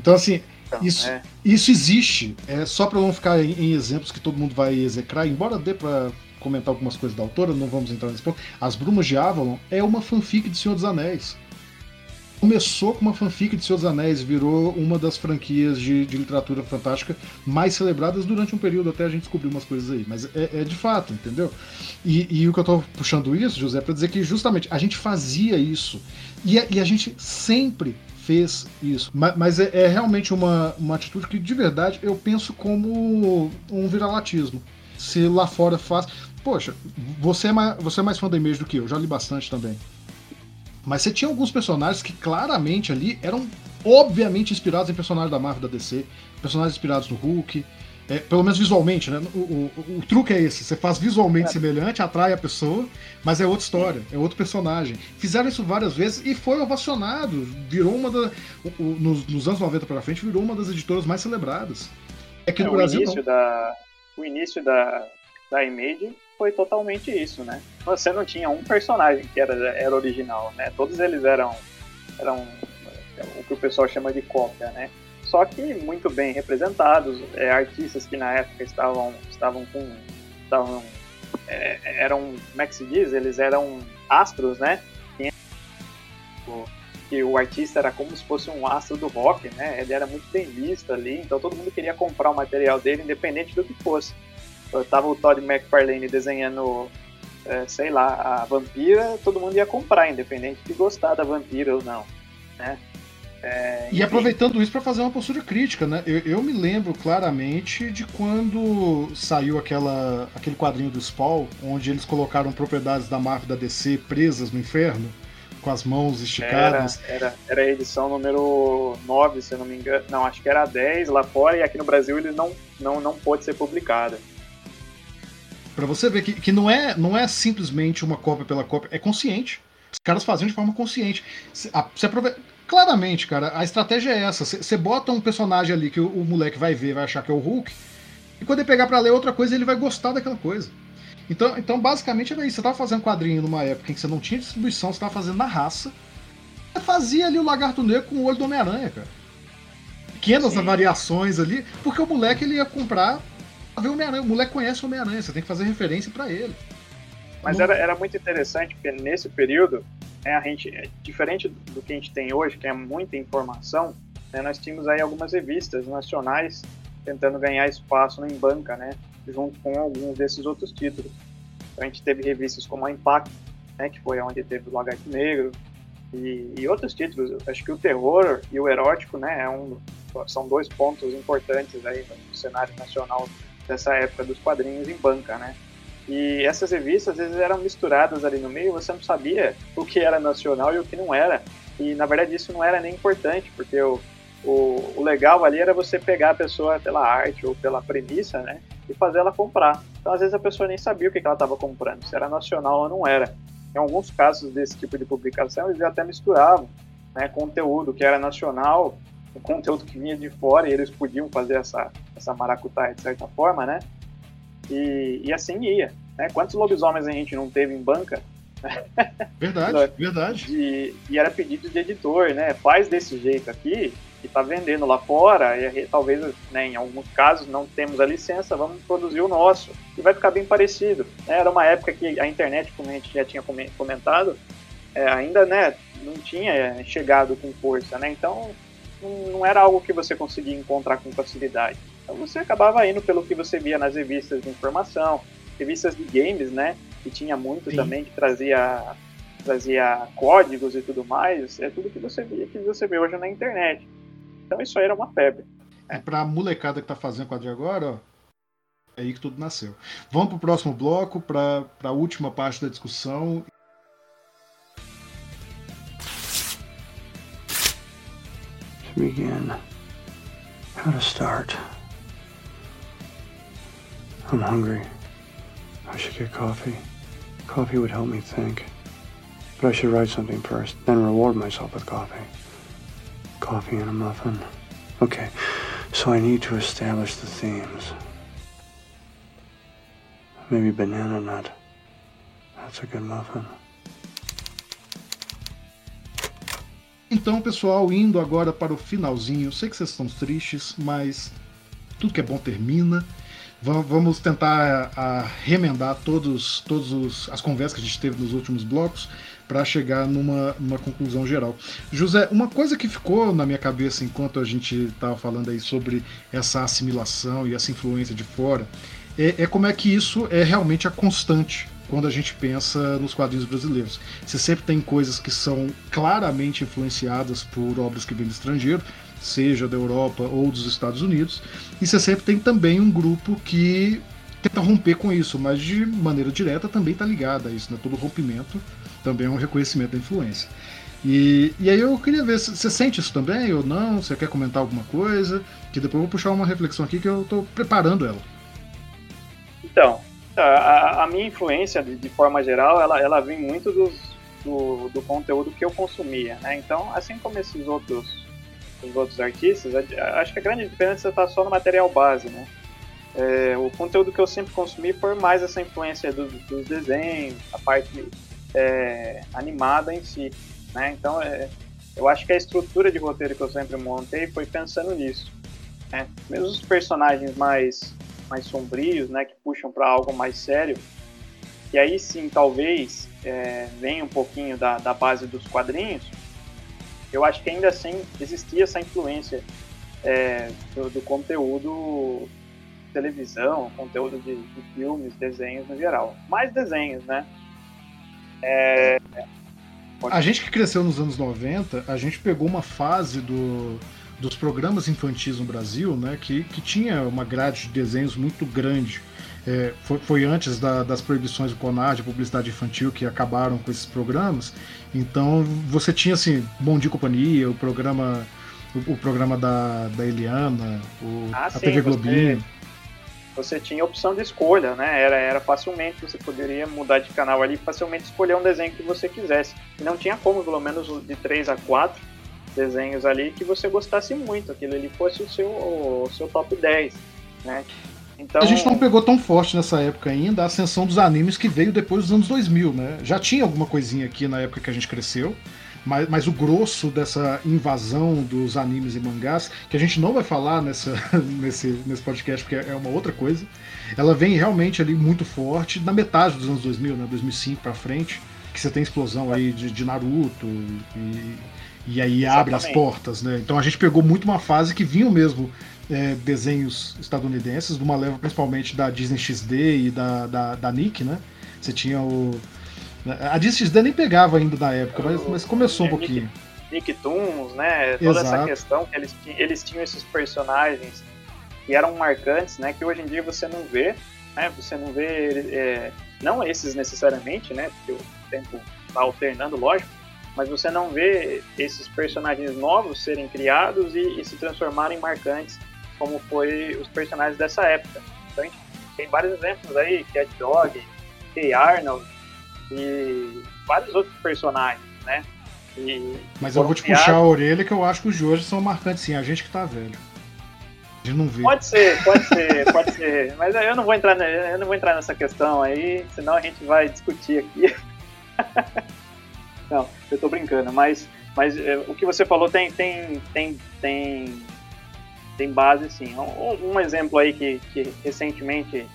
Então, assim, então, isso, é. isso existe. É só para não ficar em, em, exemplos que todo mundo vai execrar, embora dê para comentar algumas coisas da autora, não vamos entrar nesse ponto. As Brumas de Avalon é uma fanfic de Senhor dos Anéis começou com uma fanfic de dos Anéis, virou uma das franquias de, de, literatura fantástica mais celebradas durante um período, até a gente descobrir umas coisas aí. Mas é, é de fato, entendeu? E, e, o que eu tô puxando isso, José, é pra dizer que justamente a gente fazia isso. E a, e a gente sempre fez isso. Mas, mas é, é, realmente uma, uma atitude que, de verdade, eu penso como um viralatismo. Se lá fora faz. Poxa, você é mais, você é mais fã da Image do que eu, já li bastante também. Mas você tinha alguns personagens que claramente ali eram obviamente inspirados em personagens da Marvel da DC, personagens inspirados no Hulk. É, pelo menos visualmente, né? O, o, o, o, truque é esse: você faz visualmente é. semelhante, atrai a pessoa, mas é outra história, é outro personagem. Fizeram isso várias vezes e foi ovacionado. Virou uma da. nos, nos, anos 90 para frente, virou uma das editoras mais celebradas. Aqui no é, Brasil. O início. Da, o início da, da Image foi totalmente isso, né? Você não tinha um personagem que era, era original, né? Todos eles eram, eram o que o pessoal chama de cópia, né? Só que muito bem representados, é, artistas que na época estavam, estavam com. Estavam, é, eram, como é que se diz? Eles eram astros, né? Que o artista era como se fosse um astro do rock, né? Ele era muito bem visto ali, então todo mundo queria comprar o material dele, independente do que fosse tava o Todd McFarlane desenhando, é, sei lá, a vampira, todo mundo ia comprar, independente de gostar da vampira ou não, né? É, e aproveitando isso para fazer uma postura crítica, né? Eu, eu, me lembro claramente de quando saiu aquela, aquele quadrinho do Spawn, onde eles colocaram propriedades da Marvel da DC presas no inferno, com as mãos esticadas. Era, era, era a edição número 9, se eu não me engano. Não, acho que era a 10 lá fora, e aqui no Brasil ele não, não, não pôde ser publicada. Para você ver que, que não, é, não é simplesmente uma cópia pela cópia, é consciente. Os caras faziam de forma consciente. Você aproveita Claramente, cara, a estratégia é essa. Você bota um personagem ali que o, o, moleque vai ver, vai achar que é o Hulk, e quando ele pegar para ler outra coisa, ele vai gostar daquela coisa. Então, então basicamente era isso. Você tava fazendo quadrinho numa época em que você não tinha distribuição, você tava fazendo na raça. Você fazia ali o Lagarto Negro com o olho do Homem-Aranha, cara. Pequenas Sim. variações ali, porque o moleque ele ia comprar ver o Homem-Aranha. O moleque conhece o Homem-Aranha, você tem que fazer referência para ele. Mas era, era muito interessante, porque nesse período né, a gente, é diferente do que a gente tem hoje, que é muita informação, né, nós tínhamos aí algumas revistas nacionais tentando ganhar espaço em banca, né, junto com alguns desses outros títulos. Então, a gente teve revistas como a Impact, né, que foi onde teve o Lagarto Negro, e, e, outros títulos. Acho que o terror e o erótico, né, é um, são dois pontos importantes aí no cenário nacional dessa época dos quadrinhos em banca, né. E essas revistas, às vezes, eram misturadas ali no meio, você não sabia o que era nacional e o que não era. E, na verdade, isso não era nem importante, porque o, o, o legal ali era você pegar a pessoa pela arte ou pela premissa, né? E fazer ela comprar. Então, às vezes, a pessoa nem sabia o que ela estava comprando, se era nacional ou não era. Em alguns casos desse tipo de publicação, eles até misturavam né, conteúdo que era nacional, o conteúdo que vinha de fora, e eles podiam fazer essa, essa maracutaia de certa forma, né? E, e assim ia. Né? Quantos lobisomens a gente não teve em banca? Verdade, verdade. E, e, era pedido de editor, né? Faz desse jeito aqui, que tá vendendo lá fora, e talvez né, em alguns casos não temos a licença, vamos produzir o nosso. E vai ficar bem parecido. Né? Era uma época que a internet, como a gente já tinha comentado, é, ainda né, não tinha chegado com força, né? Então não era algo que você conseguia encontrar com facilidade. Então você acabava indo pelo que você via nas revistas de informação, revistas de games, né? Que tinha muito Sim. também, que trazia, trazia códigos e tudo mais. É tudo que você via, que você vê hoje na internet. Então isso aí era uma febre. É. Pra molecada que tá fazendo quadrinho agora, ó, é aí que tudo nasceu. Vamos pro próximo bloco, pra, pra última parte da discussão. To begin, how to start. I'm hungry. I should get coffee. Coffee would help me think. But I should write something first, then reward myself with coffee. Coffee and a muffin. Okay, so I need to establish the themes. Maybe banana nut. That's a good muffin. Então, pessoal, indo agora para o finalzinho. Sei que vocês estão tristes, mas tudo que é bom termina. Vamos tentar a, remendar todos, todos as conversas que a gente teve nos últimos blocos para chegar numa, numa conclusão geral. José, uma coisa que ficou na minha cabeça enquanto a gente estava falando aí sobre essa assimilação e essa influência de fora é, é como é que isso é realmente a constante quando a gente pensa nos quadrinhos brasileiros. Você sempre tem coisas que são claramente influenciadas por obras que vêm do estrangeiro, seja da Europa ou dos Estados Unidos, e você sempre tem também um grupo que tenta romper com isso, mas de maneira direta também está ligado a isso, né? todo rompimento também é um reconhecimento da influência. E, e aí eu queria ver, você sente isso também ou não? Você quer comentar alguma coisa? Que depois eu vou puxar uma reflexão aqui que eu estou preparando ela. Então, a, a minha influência, de, de, forma geral, ela, ela vem muito dos, do, do conteúdo que eu consumia, né? Então, assim como esses outros os outros artistas, acho que a grande diferença está só no material base, né? É, o conteúdo que eu sempre consumi foi mais essa influência do, dos desenhos, a parte é, animada em si, né? Então, é, eu acho que a estrutura de roteiro que eu sempre montei foi pensando nisso. Né? Mesmo os personagens mais, mais sombrios, né, que puxam para algo mais sério, e aí sim, talvez, é, venha um pouquinho da, da base dos quadrinhos, eu acho que ainda assim existia essa influência é, do, do, conteúdo televisão, conteúdo de, de, filmes, desenhos no geral. Mais desenhos, né? É, A gente que cresceu nos anos 90, a gente pegou uma fase do, dos programas infantis no Brasil, né, que, que tinha uma grade de desenhos muito grande. É, foi, foi, antes da, das proibições do CONAR de publicidade infantil que acabaram com esses programas. Então você tinha assim, Bom Dia Companhia, o programa o, o programa da, da Eliana, o, ah, a sim, TV Globinho. Você, você tinha opção de escolha, né? Era, era facilmente, você poderia mudar de canal ali facilmente escolher um desenho que você quisesse. E não tinha como, pelo menos de 3 a 4 desenhos ali que você gostasse muito, aquele ali fosse o seu, o seu top 10, né? Então... A gente não pegou tão forte nessa época ainda a ascensão dos animes que veio depois dos anos 2000, né? Já tinha alguma coisinha aqui na época que a gente cresceu, mas, mas o grosso dessa invasão dos animes e mangás, que a gente não vai falar nessa, nesse, nesse podcast porque é uma outra coisa, ela vem realmente ali muito forte na metade dos anos 2000, né? 2005 para frente, que você tem explosão aí de, de Naruto e, e aí Exatamente. abre as portas, né? Então a gente pegou muito uma fase que vinham mesmo é, desenhos estadunidenses, de uma leva principalmente da Disney XD e da, da, da Nick, né? Você tinha o. A Disney XD nem pegava ainda na época, mas, mas começou um pouquinho. Nicktoons, né? Toda Exato. essa questão que eles, eles tinham esses personagens que eram marcantes, né? Que hoje em dia você não vê, né? Você não vê, é, não esses necessariamente, né? Porque o tempo está alternando, lógico, mas você não vê esses personagens novos serem criados e, e se transformarem marcantes como foi os personagens dessa época. Então a gente tem vários exemplos aí, Cat Dog, Hey Arnold e vários outros personagens, né? E Mas eu vou te puxar a orelha que eu acho que os de hoje são marcantes sim, a gente que tá velho. A gente não vê. Pode ser, pode ser, pode ser. Mas eu não vou entrar, eu não vou entrar nessa questão aí, senão a gente vai discutir aqui. não, eu tô brincando, mas, mas é, o que você falou tem, tem, tem, tem tem base sim. Um, um exemplo aí que, que recentemente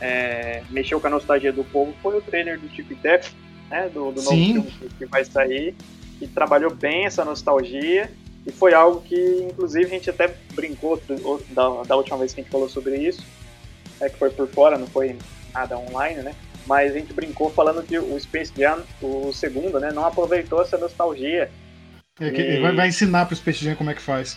é, mexeu com a nostalgia do povo foi o trailer do Chip Death, né, do, do novo filme que vai sair, que trabalhou bem essa nostalgia e foi algo que, inclusive, a gente até brincou da, da última vez que a gente falou sobre isso, é, que foi por fora, não foi nada online, né? Mas a gente brincou falando que o Space Jam, o segundo, né, não aproveitou essa nostalgia. É, e... vai, ensinar pro Space Jam como é que faz.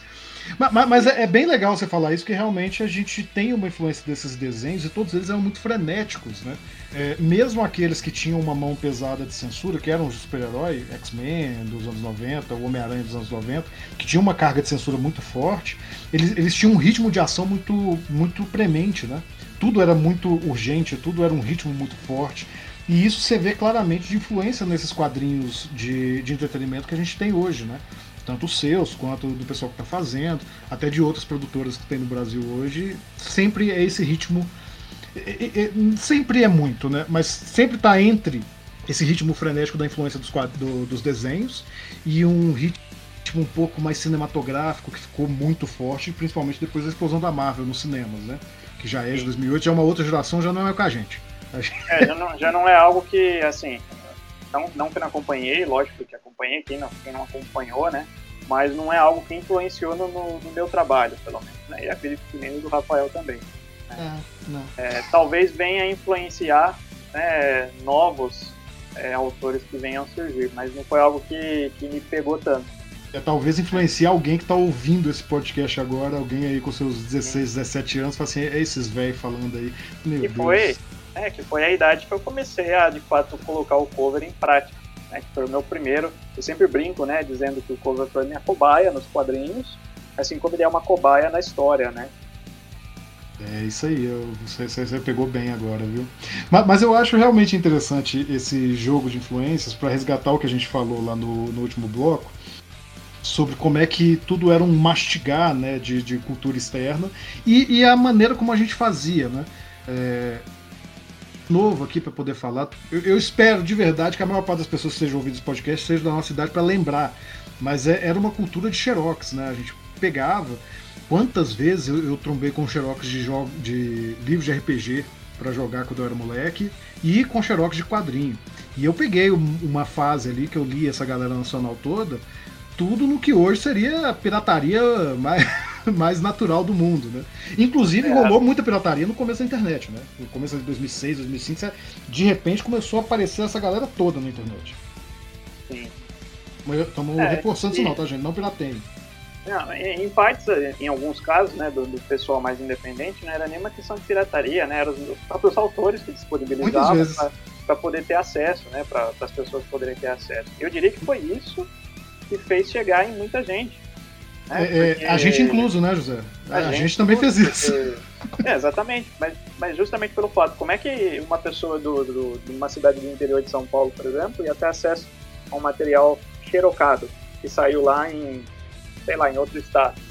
Mas, mas é, é, bem legal você falar isso, que realmente a gente tem uma influência desses desenhos e todos eles eram muito frenéticos, né? É, mesmo aqueles que tinham uma mão pesada de censura, que eram os super-heróis, X-Men dos anos 90, o Homem-Aranha dos anos 90, que tinham uma carga de censura muito forte, eles, eles tinham um ritmo de ação muito, muito premente, né? Tudo era muito urgente, tudo era um ritmo muito forte. E isso você vê claramente de influência nesses quadrinhos de, de entretenimento que a gente tem hoje, né? tanto os seus quanto do pessoal que está fazendo, até de outras produtoras que tem no Brasil hoje, sempre é esse ritmo. É, é, sempre é muito, né? Mas sempre está entre esse ritmo frenético da influência dos, do, dos desenhos e um ritmo um pouco mais cinematográfico que ficou muito forte, principalmente depois da explosão da Marvel nos cinemas, né? Que já é de 2008, já é uma outra geração, já não é com a gente. É, já não, já não é algo que, assim, não, não que não acompanhei, lógico que acompanhei, quem não, quem não acompanhou, né? Mas não é algo que influenciou no, no meu trabalho, pelo menos. Né? E acredito que nem o do Rafael também. Né? É, é, talvez venha influenciar né, novos é, autores que venham surgir, mas não foi algo que, que me pegou tanto. É, talvez influenciar alguém que está ouvindo esse podcast agora, alguém aí com seus 16, 17 anos, fala assim, é esses velhos falando aí. Meu que Deus. foi é, que foi a idade que eu comecei a, de fato, colocar o cover em prática. Né, que foi o meu primeiro. Eu sempre brinco, né, dizendo que o cover foi minha cobaia nos quadrinhos, assim como ele é uma cobaia na história, né? É isso aí, eu, você, você, pegou bem agora, viu? Mas, mas, eu acho realmente interessante esse jogo de influências para resgatar o que a gente falou lá no, no, último bloco sobre como é que tudo era um mastigar né, de, de cultura externa e, e, a maneira como a gente fazia, né? É, novo aqui para poder falar. Eu, eu, espero de verdade que a maior parte das pessoas que estejam ouvindo esse podcast seja da nossa cidade para lembrar. Mas é, era uma cultura de xerox, né? A gente pegava. Quantas vezes eu, eu trombei com xerox de, jogo, de livros de RPG para jogar quando eu era moleque e com xerox de quadrinho. E eu peguei uma fase ali que eu li essa galera nacional toda, tudo no que hoje seria a pirataria mais mais natural do mundo, né? Inclusive é. rolou muita pirataria no começo da internet, né? No começo de 2006, 2005, de repente começou a aparecer essa galera toda na internet. Sim. Estamos é, reforçando e... isso não, tá, gente? Não pirateiem. Não, em, partes, em alguns casos, né, do, do, pessoal mais independente, não era nem uma questão de pirataria, né? Eram os próprios autores que disponibilizavam para poder ter acesso, né? Para as pessoas poderem ter acesso. Eu diria que foi isso que fez chegar em muita gente. Né? É, é, a gente incluso, né, José? A, a gente, gente, também fez isso. Porque... É, exatamente. Mas, mas justamente pelo fato, como é que uma pessoa do, do, de uma cidade do interior de São Paulo, por exemplo, ia ter acesso a um material xerocado que saiu lá em, sei lá, em outro estado?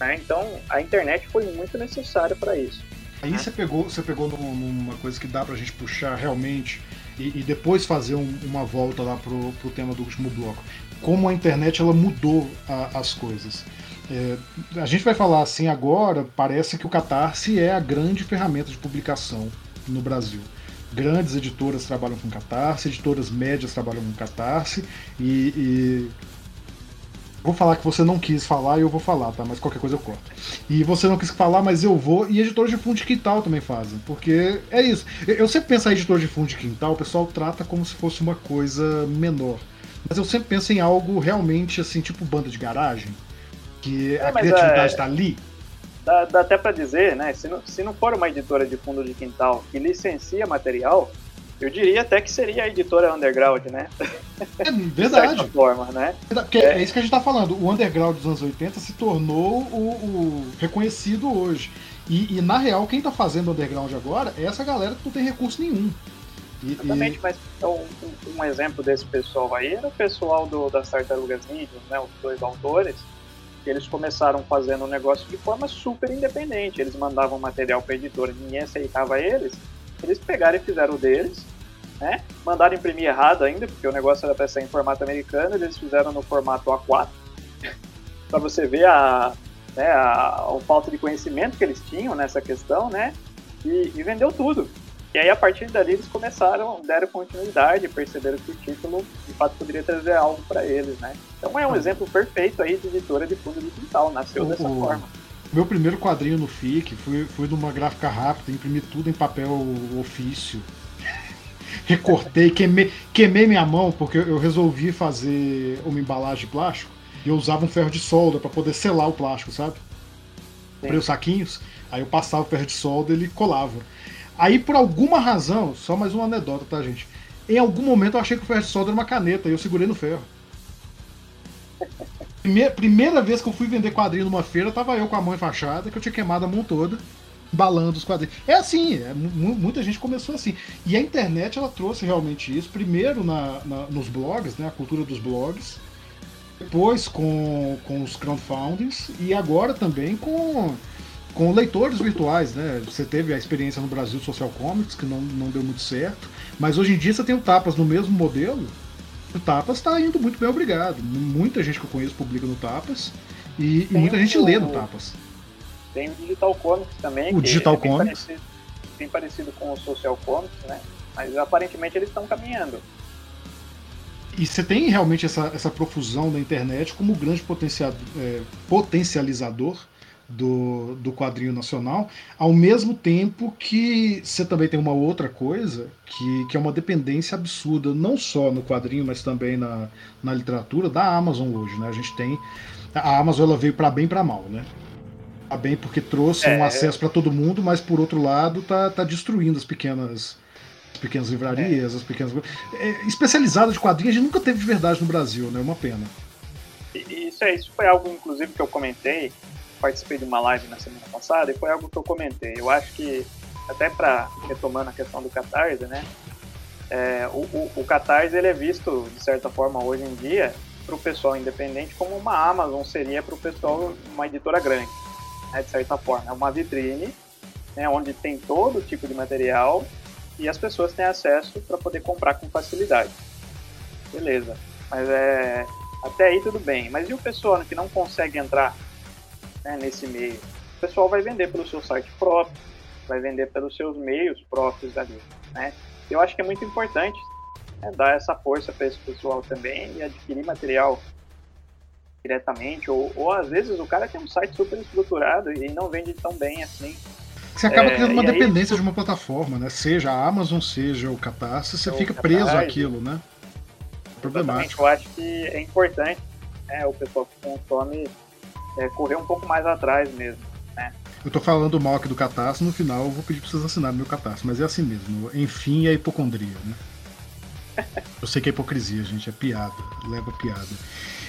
Né? Então, a internet foi muito necessária para isso. Aí você pegou, você pegou numa coisa que dá pra gente puxar realmente e, e depois fazer um, uma volta lá pro, pro tema do último bloco. Como a internet ela mudou a, as coisas. É, a gente vai falar assim agora, parece que o Catarse é a grande ferramenta de publicação no Brasil. Grandes editoras trabalham com Catarse, editoras médias trabalham com Catarse e, e vou falar que você não quis falar e eu vou falar, tá? Mas qualquer coisa eu corto. E você não quis falar, mas eu vou. E editores de fundo de quintal também fazem. Porque é isso. Eu sempre penso em editor de fundo de quintal, o pessoal trata como se fosse uma coisa menor. Mas eu sempre penso em algo realmente assim, tipo banda de garagem que é, a criatividade está é, ali. Dá, dá até para dizer, né? Se não, se não for uma editora de fundo de quintal que licencia material, eu diria até que seria a editora underground, né? É verdade. de forma, né? Porque é. é. isso que a gente está falando. O underground dos anos 80 se tornou o, o reconhecido hoje. E, e, na real, quem está fazendo underground agora é essa galera que não tem recurso nenhum. Exatamente, e... mas então, um, um, exemplo desse pessoal aí era o pessoal do, das Tartarugas Ninjas, né? Os dois autores eles começaram fazendo um negócio de forma super independente. Eles mandavam material para editora, ninguém aceitava eles. Eles pegaram e fizeram o deles, né? Mandaram imprimir errado ainda, porque o negócio era para ser em formato americano, eles fizeram no formato A4. para você ver a, né, a, a, falta de conhecimento que eles tinham nessa questão, né? E, e vendeu tudo. E aí, a partir dali, eles começaram, deram continuidade, perceberam que o título, de fato, poderia trazer algo para eles, né? Então, é um exemplo perfeito aí de editora de fundo de quintal, nasceu o, dessa forma. Meu primeiro quadrinho no FIC foi, foi numa gráfica rápida, imprimi tudo em papel ofício. Recortei, queimei, queimei minha mão, porque eu resolvi fazer uma embalagem de plástico e eu usava um ferro de solda para poder selar o plástico, sabe? Comprei os saquinhos, aí eu passava o ferro de solda e ele colava. Aí, por alguma razão, só mais uma anedota, tá, gente? Em algum momento eu achei que o ferro de solda era uma caneta e eu segurei no ferro. Primeira, primeira vez que eu fui vender quadrinho numa feira, tava eu com a mão enfaixada, que eu tinha queimado a mão toda, balando os quadrinhos. É assim, é, muita gente começou assim. E a internet ela trouxe realmente isso, primeiro na, na, nos blogs, né, a cultura dos blogs, depois com, com os crowdfundings e agora também com com leitores virtuais, né? Você teve a experiência no Brasil Social Comics, que não, não deu muito certo, mas hoje em dia você tem o Tapas no mesmo modelo. O Tapas está indo muito bem, obrigado. Muita gente que eu conheço publica no Tapas e, e muita gente lê no Tapas. Tem o Digital Comics também. O Digital é Comics. Parecido, bem parecido com o Social Comics, né? Mas aparentemente eles estão caminhando. E você tem realmente essa, essa profusão da internet como grande é, potencializador do, do quadrinho nacional, ao mesmo tempo que você também tem uma outra coisa, que, que é uma dependência absurda, não só no quadrinho, mas também na, na literatura, da Amazon hoje. Né? A gente tem. A Amazon ela veio para bem e para mal, né? Tá bem porque trouxe é, um acesso para todo mundo, mas por outro lado tá, tá destruindo as pequenas as pequenas livrarias, é. as pequenas. É, especializada de quadrinhos a gente nunca teve de verdade no Brasil, né? É uma pena. Isso, é, isso foi algo, inclusive, que eu comentei participei de uma live na semana passada e foi algo que eu comentei. Eu acho que, até para retomando a questão do Catarse, né? É, o, o, o Catarse ele é visto, de certa forma, hoje em dia, para o pessoal independente, como uma Amazon seria para o pessoal, uma editora grande, né, de certa forma. É uma vitrine né, onde tem todo tipo de material e as pessoas têm acesso para poder comprar com facilidade. Beleza. Mas é. Até aí tudo bem. Mas e o pessoal que não consegue entrar né, nesse meio. O pessoal vai vender pelo seu site próprio, vai vender pelos seus meios próprios ali. Né? Eu acho que é muito importante né, dar essa força para esse pessoal também e adquirir material diretamente, ou, ou às vezes o cara tem um site super estruturado e não vende tão bem assim. Você acaba é, criando uma dependência aí, de uma plataforma, né? Seja a Amazon, seja o Catarse, você fica preso Catarse, àquilo, né? problemático. Eu acho que é importante né, o pessoal que consome é, correr um pouco mais atrás mesmo. Né? Eu tô falando mal aqui do catarse, no final eu vou pedir pra vocês assinarem meu catarse, mas é assim mesmo. Enfim, é hipocondria, né? Eu sei que é hipocrisia, gente, é piada, leva piada.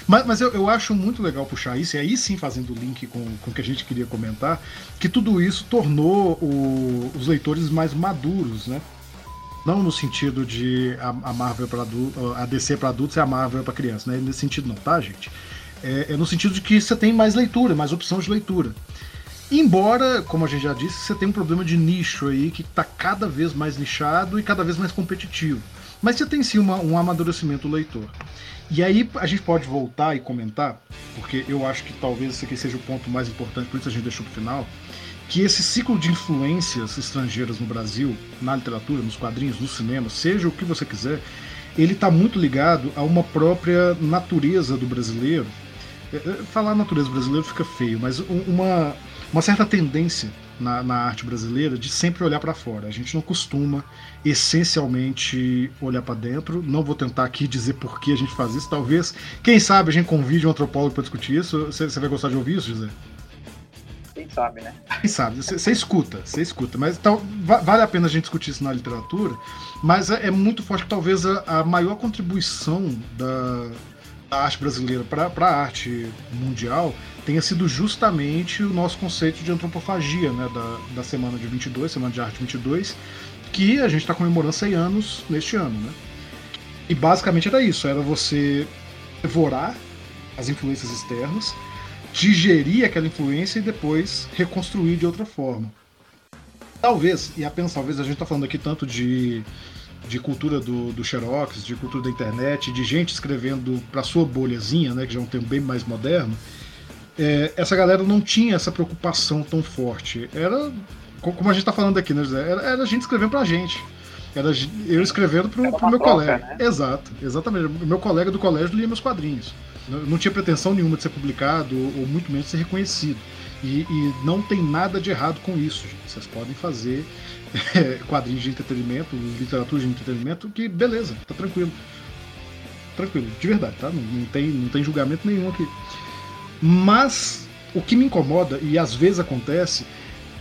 Mas, mas eu, eu, acho muito legal puxar isso, e aí sim fazendo o link com, com o que a gente queria comentar, que tudo isso tornou o, os leitores mais maduros, né? Não no sentido de a, a Marvel para a DC para adultos e a Marvel para criança, né? Nesse sentido não, tá, gente? É, é no sentido de que você tem mais leitura, mais opção de leitura. Embora, como a gente já disse, você tem um problema de nicho aí que está cada vez mais nichado e cada vez mais competitivo. Mas você tem sim uma, um amadurecimento do leitor. E aí a gente pode voltar e comentar, porque eu acho que talvez esse aqui seja o ponto mais importante, por isso a gente deixou pro final, que esse ciclo de influências estrangeiras no Brasil, na literatura, nos quadrinhos, no cinema, seja o que você quiser, ele está muito ligado a uma própria natureza do brasileiro. Falar natureza brasileira fica feio, mas uma, uma certa tendência na, na arte brasileira de sempre olhar para fora. A gente não costuma essencialmente olhar para dentro. Não vou tentar aqui dizer por que a gente faz isso. Talvez, quem sabe, a gente convide um antropólogo para discutir isso. Você, vai gostar de ouvir isso, José? Quem sabe, né? Quem sabe? Você escuta, você escuta. Mas então, vale a pena a gente discutir isso na literatura. Mas é, é muito forte que talvez a, a maior contribuição da, da arte brasileira para a arte mundial tenha sido justamente o nosso conceito de antropofagia, né, da, da semana de 22, semana de arte 22, que a gente está comemorando 100 anos neste ano, né? E basicamente era isso, era você devorar as influências externas, digerir aquela influência e depois reconstruir de outra forma. Talvez, e apenas talvez, a gente está falando aqui tanto de, de cultura do, do Xerox, de cultura da internet, de gente escrevendo para sua bolhazinha, né, que já é um termo bem mais moderno, é, essa galera não tinha essa preocupação tão forte. Era, como a gente está falando aqui, né, José? Era, era a gente escrevendo pra gente. Era eu escrevendo pro, pro meu colega. Né? Exato, exatamente. O meu colega do colégio lia meus quadrinhos. Não tinha pretensão nenhuma de ser publicado, ou muito menos de ser reconhecido. E, e, não tem nada de errado com isso, gente. Vocês podem fazer é, quadrinhos de entretenimento, literatura de entretenimento, que beleza, tá tranquilo. Tranquilo, de verdade, tá? Não, não, tem, não tem julgamento nenhum aqui. Mas o que me incomoda, e às vezes acontece,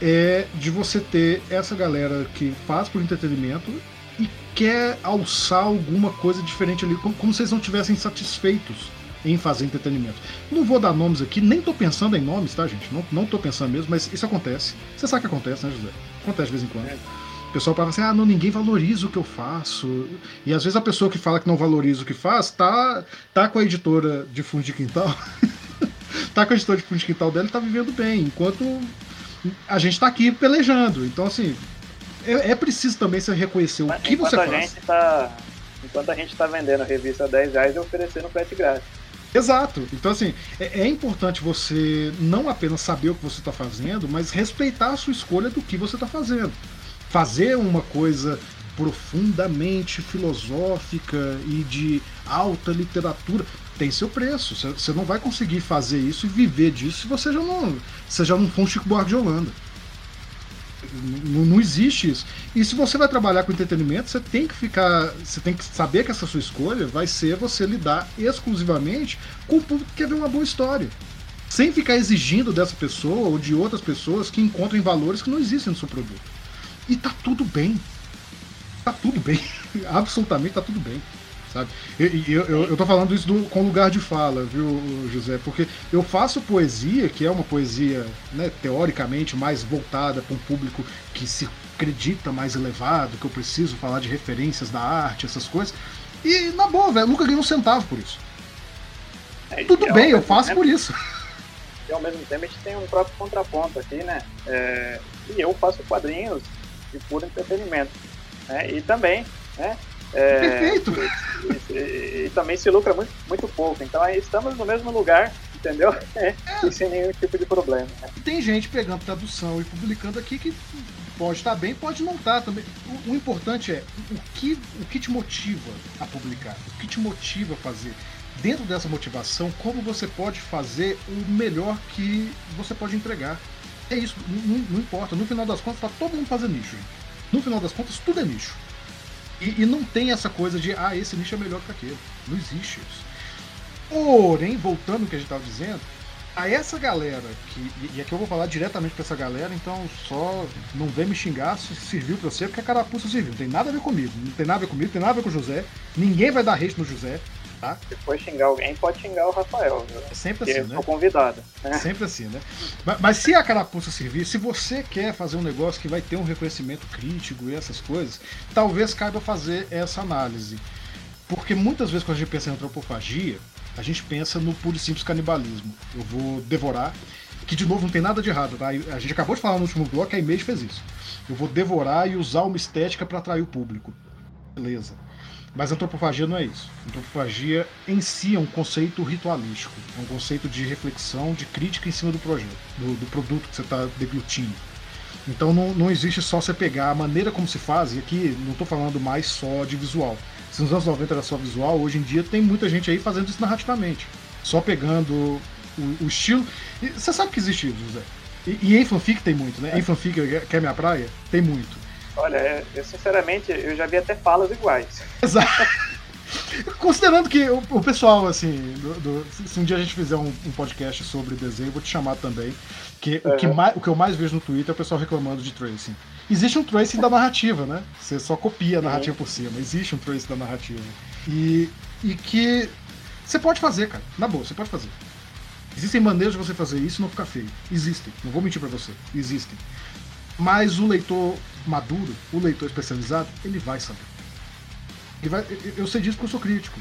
é de você ter essa galera que faz por entretenimento e quer alçar alguma coisa diferente ali, como, como se eles não tivessem satisfeitos em fazer entretenimento. Não vou dar nomes aqui, nem tô pensando em nomes, tá, gente? Não, não tô pensando mesmo, mas isso acontece. Você sabe que acontece, né, José? Acontece de vez em quando. É. O pessoal fala assim, ah, não, ninguém valoriza o que eu faço. E às vezes a pessoa que fala que não valoriza o que faz, tá, tá com a editora de fundo de quintal tá com a editora de fundo de quintal dela e tá vivendo bem, enquanto a gente tá aqui pelejando. Então, assim, é, é preciso também você reconhecer o que você faz. Gente tá, enquanto a gente tá vendendo a revista a 10 reais e oferecendo frete grátis. Exato. Então, assim, é, é, importante você não apenas saber o que você está fazendo, mas respeitar a sua escolha do que você está fazendo. Fazer uma coisa profundamente filosófica e de alta literatura tem seu preço. Você não vai conseguir fazer isso e viver disso se você já não, você já não for um Chico Buarque de Holanda. Não, não, existe isso. E se você vai trabalhar com entretenimento, você tem que ficar. Você tem que saber que essa sua escolha vai ser você lidar exclusivamente com o público que quer ver uma boa história. Sem ficar exigindo dessa pessoa ou de outras pessoas que encontrem valores que não existem no seu produto. E tá tudo bem. Tá tudo bem. Absolutamente tá tudo bem sabe? E, eu, eu, eu tô falando isso do, com lugar de fala, viu, José? Porque eu faço poesia, que é uma poesia, né, teoricamente mais voltada para um público que se acredita mais elevado, que eu preciso falar de referências da arte, essas coisas. E, na boa, velho, nunca ganhei um centavo por isso. É, Tudo bem, eu faço tempo, por isso. E ao mesmo tempo a gente tem um próprio contraponto aqui, né? É, e eu faço quadrinhos de puro entretenimento. Né? E também, né? É, Perfeito! E, e, e, também se lucra muito, muito pouco. Então aí estamos no mesmo lugar, entendeu? É. E sem nenhum tipo de problema. Né? Tem gente pegando tradução e publicando aqui que pode estar bem, pode não estar também. O, o, importante é o que, o que te motiva a publicar, o que te motiva a fazer. Dentro dessa motivação, como você pode fazer o melhor que você pode entregar. É isso, não, não importa. No final das contas, tá todo mundo fazendo nicho. No final das contas, tudo é nicho. E, e, não tem essa coisa de, ah, esse nicho é melhor que aquele. Não existe isso. Porém, voltando ao que a gente estava dizendo, a essa galera, que, e aqui eu vou falar diretamente para essa galera, então só não vem me xingar se serviu para você, porque a carapuça serviu. Não tem nada a ver comigo, não tem nada a ver comigo, não tem nada a ver com o José. Ninguém vai dar hate no José. Tá? Se for xingar alguém, pode xingar o Rafael. Viu? É sempre assim, né? Sou convidado. Né? Sempre assim, né? Mas, mas, se a carapuça servir, se você quer fazer um negócio que vai ter um reconhecimento crítico e essas coisas, talvez caiba fazer essa análise. Porque muitas vezes quando a gente pensa em antropofagia, a gente pensa no puro e simples canibalismo. Eu vou devorar, que de novo não tem nada de errado, tá? A gente acabou de falar no último bloco que a Image fez isso. Eu vou devorar e usar uma estética para atrair o público. Beleza. Mas antropofagia não é isso. Antropofagia em si é um conceito ritualístico, é um conceito de reflexão, de crítica em cima do projeto, do, do produto que você está deglutindo. Então não, não existe só você pegar a maneira como se faz, e aqui não estou falando mais só de visual. Se nos anos 90 era só visual, hoje em dia tem muita gente aí fazendo isso narrativamente. Só pegando o, o estilo. E você sabe que existe isso, José. E, e em fanfic tem muito, né? Em fanfic, que é minha praia, tem muito. Olha, eu sinceramente, eu já vi até falas iguais. Exato. Considerando que o, o pessoal, assim, do, do, se um dia a gente fizer um, um, podcast sobre desenho, eu vou te chamar também. Que, uhum. o, que mais, o que eu mais vejo no Twitter é o pessoal reclamando de tracing. Existe um tracing da narrativa, né? Você só copia a narrativa uhum. por cima. Existe um tracing da narrativa. E, e que você pode fazer, cara. Na boa, você pode fazer. Existem maneiras de você fazer isso e não ficar feio. Existem. Não vou mentir para você. Existem. Mas o leitor maduro, o leitor especializado, ele vai saber. Ele vai, eu sei disso porque eu sou crítico.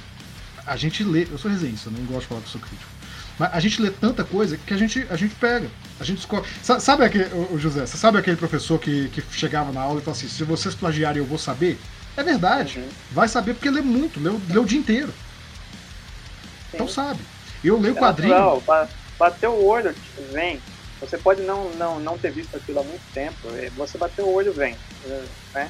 A gente lê, eu sou resenhista, não gosto de falar que eu sou crítico. Mas a gente lê tanta coisa que a gente, a gente pega, a gente escolhe. Sabe aquele, o José, você sabe aquele professor que, que chegava na aula e falava assim: se vocês plagiarem, eu vou saber? É verdade. Uhum. Vai saber porque lê muito, lê, o dia inteiro. Sim. Então sabe. Eu leio é quadrinho. Natural, bateu o olho, vem. Você pode não, não, não ter visto aquilo há muito tempo, é, você bateu o olho, vem. Né?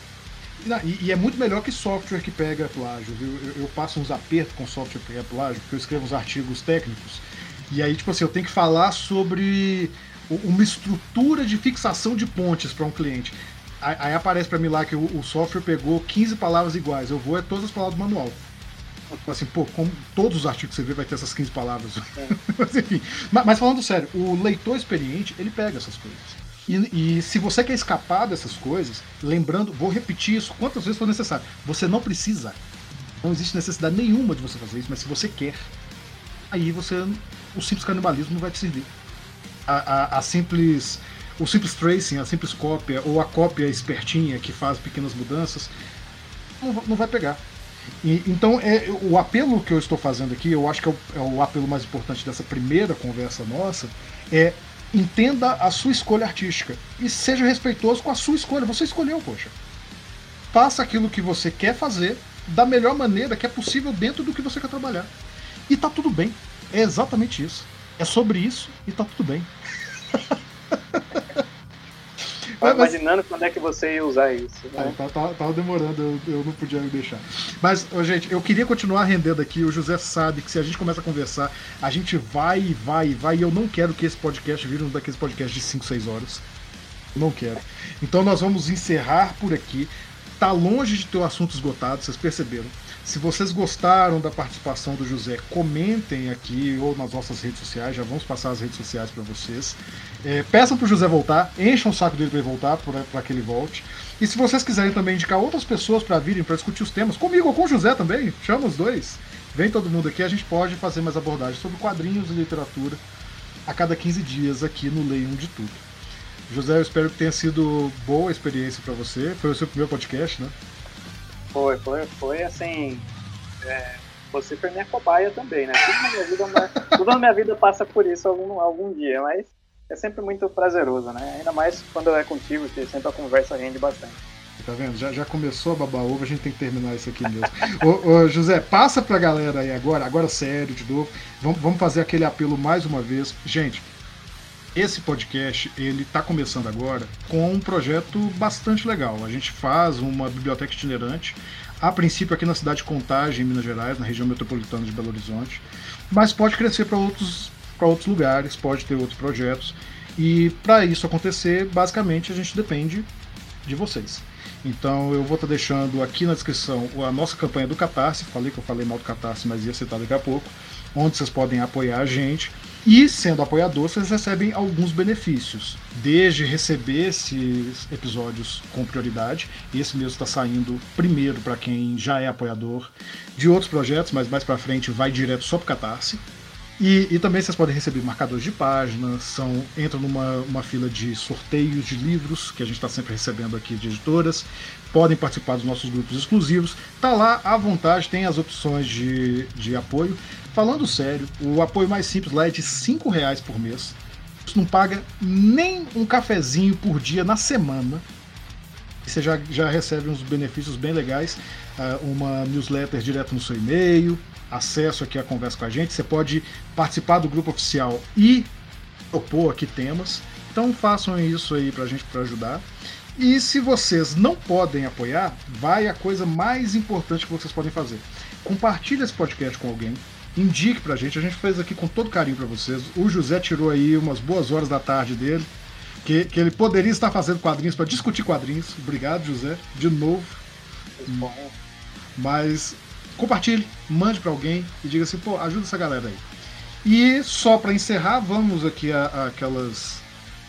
E, e, é muito melhor que software que pega plágio, viu? Eu, eu passo uns apertos com software que pega plágio, porque eu escrevo uns artigos técnicos. E aí, tipo assim, eu tenho que falar sobre uma estrutura de fixação de pontes para um cliente. Aí, aparece para mim lá que o, o, software pegou 15 palavras iguais. Eu vou é todas as palavras do manual. Assim, pô, como todos os artigos que você vê vai ter essas 15 palavras. É. mas enfim. Mas, mas, falando sério, o leitor experiente, ele pega essas coisas. E, e, se você quer escapar dessas coisas, lembrando, vou repetir isso quantas vezes for necessário. Você não precisa. Não existe necessidade nenhuma de você fazer isso, mas se você quer, aí você. O simples canibalismo não vai te servir. A, a, a simples. O simples tracing, a simples cópia, ou a cópia espertinha que faz pequenas mudanças, não, não vai pegar. E, então, é, o apelo que eu estou fazendo aqui, eu acho que é o, é o, apelo mais importante dessa primeira conversa nossa, é entenda a sua escolha artística e seja respeitoso com a sua escolha. Você escolheu, poxa. Faça aquilo que você quer fazer da melhor maneira que é possível dentro do que você quer trabalhar. E tá tudo bem. É exatamente isso. É sobre isso e tá tudo bem. Mas, imaginando quando é que você ia usar isso. Né? É, tava, tava, demorando, eu, eu, não podia me deixar. Mas, gente, eu queria continuar rendendo aqui. O José sabe que se a gente começa a conversar, a gente vai e vai e vai. E eu não quero que esse podcast vire um daqueles podcasts de 5, 6 horas. Não quero. Então nós vamos encerrar por aqui. Tá longe de ter o assunto esgotado, vocês perceberam. Se vocês gostaram da participação do José, comentem aqui ou nas nossas redes sociais, já vamos passar as redes sociais para vocês. É, peçam o José voltar, encham o saco dele para ele voltar, para que ele volte. E se vocês quiserem também indicar outras pessoas para virem para discutir os temas, comigo ou com o José também, chama os dois. Vem todo mundo aqui, a gente pode fazer mais abordagens sobre quadrinhos e literatura a cada 15 dias aqui no Leiam de Tudo. José, eu espero que tenha sido boa a experiência para você. Foi o seu primeiro podcast, né? Foi, foi, foi assim. É, você foi minha cobaia também, né? Tudo na minha vida, tudo na minha vida passa por isso algum, algum dia, mas é sempre muito prazeroso, né? Ainda mais quando é contigo, que sempre a conversa rende bastante. Tá vendo? Já, já começou a babar ovo, a gente tem que terminar isso aqui mesmo. ô, ô, José, passa pra galera aí agora, agora sério, de novo. Vamos, vamos fazer aquele apelo mais uma vez. Gente, esse podcast ele está começando agora com um projeto bastante legal. A gente faz uma biblioteca itinerante, a princípio aqui na cidade de Contagem, em Minas Gerais, na região metropolitana de Belo Horizonte, mas pode crescer para outros, outros lugares, pode ter outros projetos. E para isso acontecer, basicamente a gente depende de vocês. Então eu vou estar tá deixando aqui na descrição a nossa campanha do Catarse. Falei que eu falei mal do Catarse, mas ia citar daqui a pouco. Onde vocês podem apoiar a gente. E, sendo apoiador, vocês recebem alguns benefícios. Desde receber esses episódios com prioridade, esse mesmo está saindo primeiro para quem já é apoiador de outros projetos, mas mais para frente vai direto só para o Catarse. E, e, também vocês podem receber marcadores de páginas, são, entram numa uma fila de sorteios de livros que a gente está sempre recebendo aqui de editoras, podem participar dos nossos grupos exclusivos. Tá lá à vontade, tem as opções de, de apoio. Falando sério, o apoio mais simples lá é de R$ reais por mês. Você não paga nem um cafezinho por dia na semana. Você já, já recebe uns benefícios bem legais. Uh, uma newsletter direto no seu e-mail, acesso aqui à conversa com a gente. Você pode participar do grupo oficial e propor aqui temas. Então façam isso aí pra gente para ajudar. E se vocês não podem apoiar, vai a coisa mais importante que vocês podem fazer. Compartilhe esse podcast com alguém, indique pra gente, a gente fez aqui com todo carinho para vocês. O José tirou aí umas boas horas da tarde dele, que, que ele poderia estar fazendo quadrinhos para discutir quadrinhos. Obrigado, José, de novo. Mas compartilhe, mande para alguém e diga assim, pô, ajuda essa galera aí. E só para encerrar, vamos aqui a, a, aquelas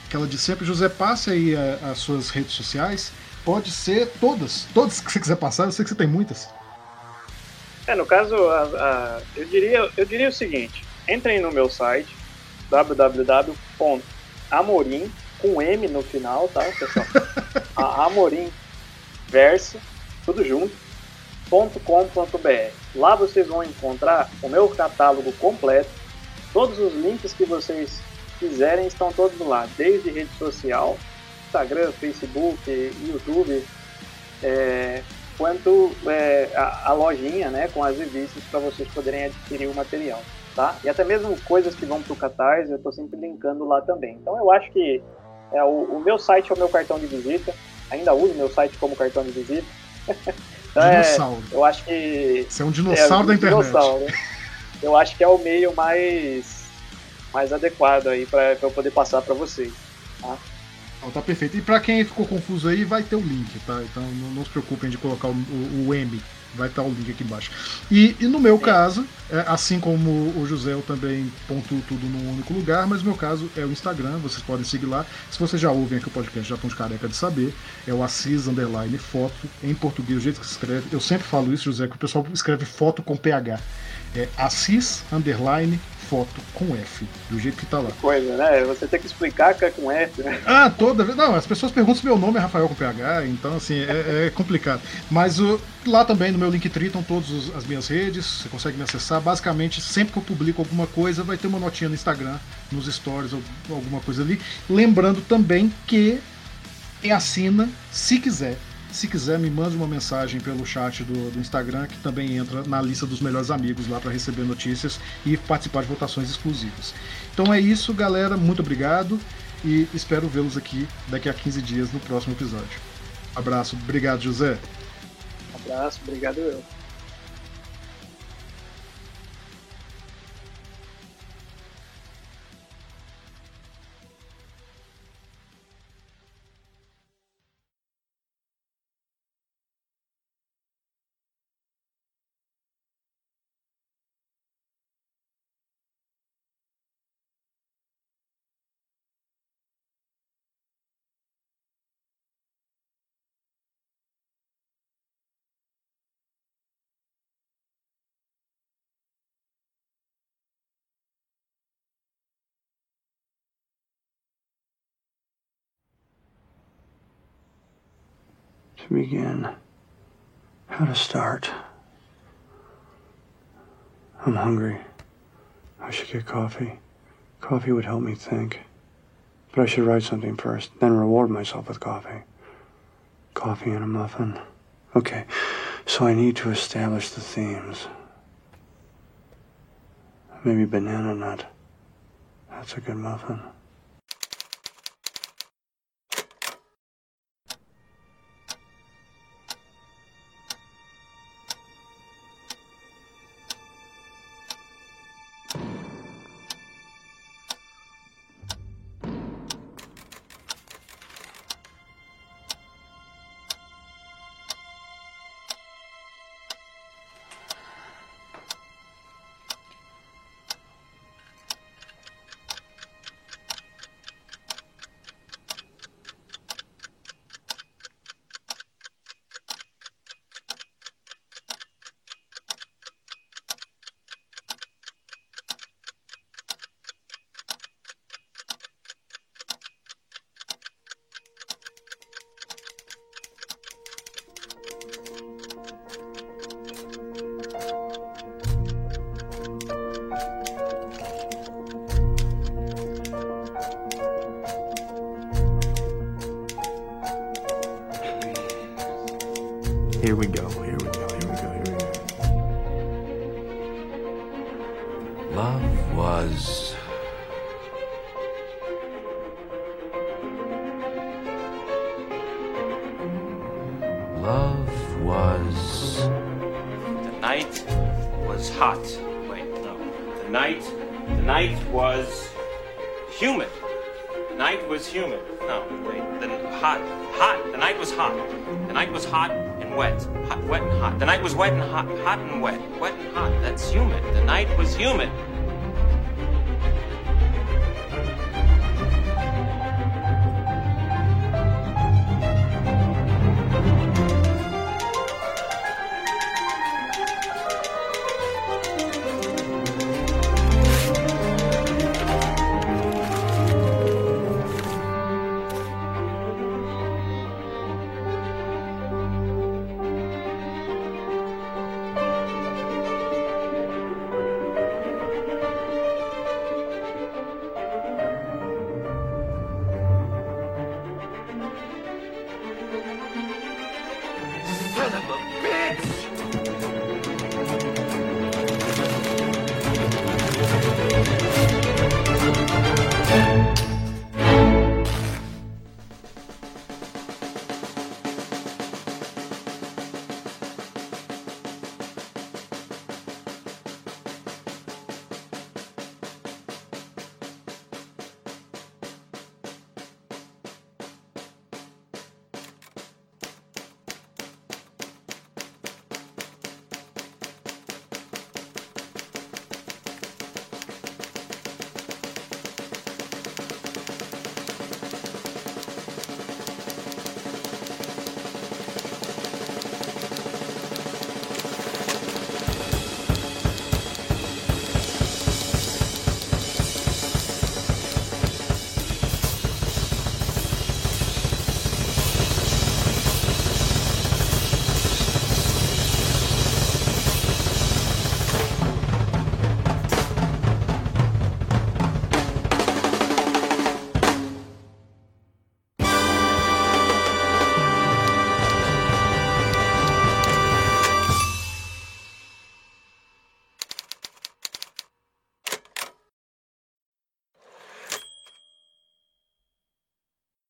aquela de sempre. José, passe aí a, as suas redes sociais. Pode ser todas, todas que você quiser passar. Eu sei que você tem muitas. É, no caso, a, eu, diria, eu diria o seguinte: entrem no meu site www.amorim com M no final, tá, pessoal? Amorim verso, tudo junto com.br. Lá vocês vão encontrar o meu catálogo completo. Todos os links que vocês quiserem estão todos lá, desde rede social, Instagram, Facebook, YouTube, é, quanto é, a, a, lojinha né, com as revistas para vocês poderem adquirir o material. Tá? E até mesmo coisas que vão para o Catarse, eu estou sempre linkando lá também. Então eu acho que é, o, o, meu site é o meu cartão de visita, ainda uso meu site como cartão de visita. Então, dinossauro. É, eu acho que. Você é um dinossauro é, da internet. Dinossauro. Eu acho que é o meio mais, mais adequado aí para eu poder passar para vocês. Tá? Então, tá perfeito. E para quem ficou confuso aí, vai ter o link, tá? Então não, não se preocupem de colocar o, o, o M vai estar o link aqui embaixo. E, e no meu caso, é, assim como o José, eu também pontuo tudo num único lugar, mas no meu caso é o Instagram, vocês podem seguir lá. Se vocês já ouvem aqui o podcast, já estão de careca de saber, é o Assis Underline Foto, em português, o jeito que se escreve. Eu sempre falo isso, José, que o pessoal escreve foto com PH. É Assis Underline foto com F, do jeito que tá lá. Que coisa, né? Você tem que explicar que é com F, né? Ah, toda vez. Não, as pessoas perguntam se meu nome é Rafael com PH, então assim, é, é complicado. Mas o, lá também no meu Linktree estão todas as minhas redes, você consegue me acessar. Basicamente, sempre que eu publico alguma coisa, vai ter uma notinha no Instagram, nos stories, ou alguma coisa ali. Lembrando também que assina, se quiser, se quiser, me mande uma mensagem pelo chat do, do Instagram, que também entra na lista dos melhores amigos lá para receber notícias e participar de votações exclusivas. Então é isso, galera. Muito obrigado e espero vê-los aqui daqui a 15 dias no próximo episódio. abraço, obrigado, José. Abraço, obrigado eu. To begin, how to start. I'm hungry. I should get coffee. Coffee would help me think. But I should write something first, then reward myself with coffee. Coffee and a muffin. Okay, so I need to establish the themes. Maybe banana nut. That's a good muffin. Humid. Night was humid. No, wait. The hot, hot. The night was hot. The night was hot and wet. Hot, wet and hot. The night was wet and hot. Hot and wet. Wet and hot. That's humid. The night was humid.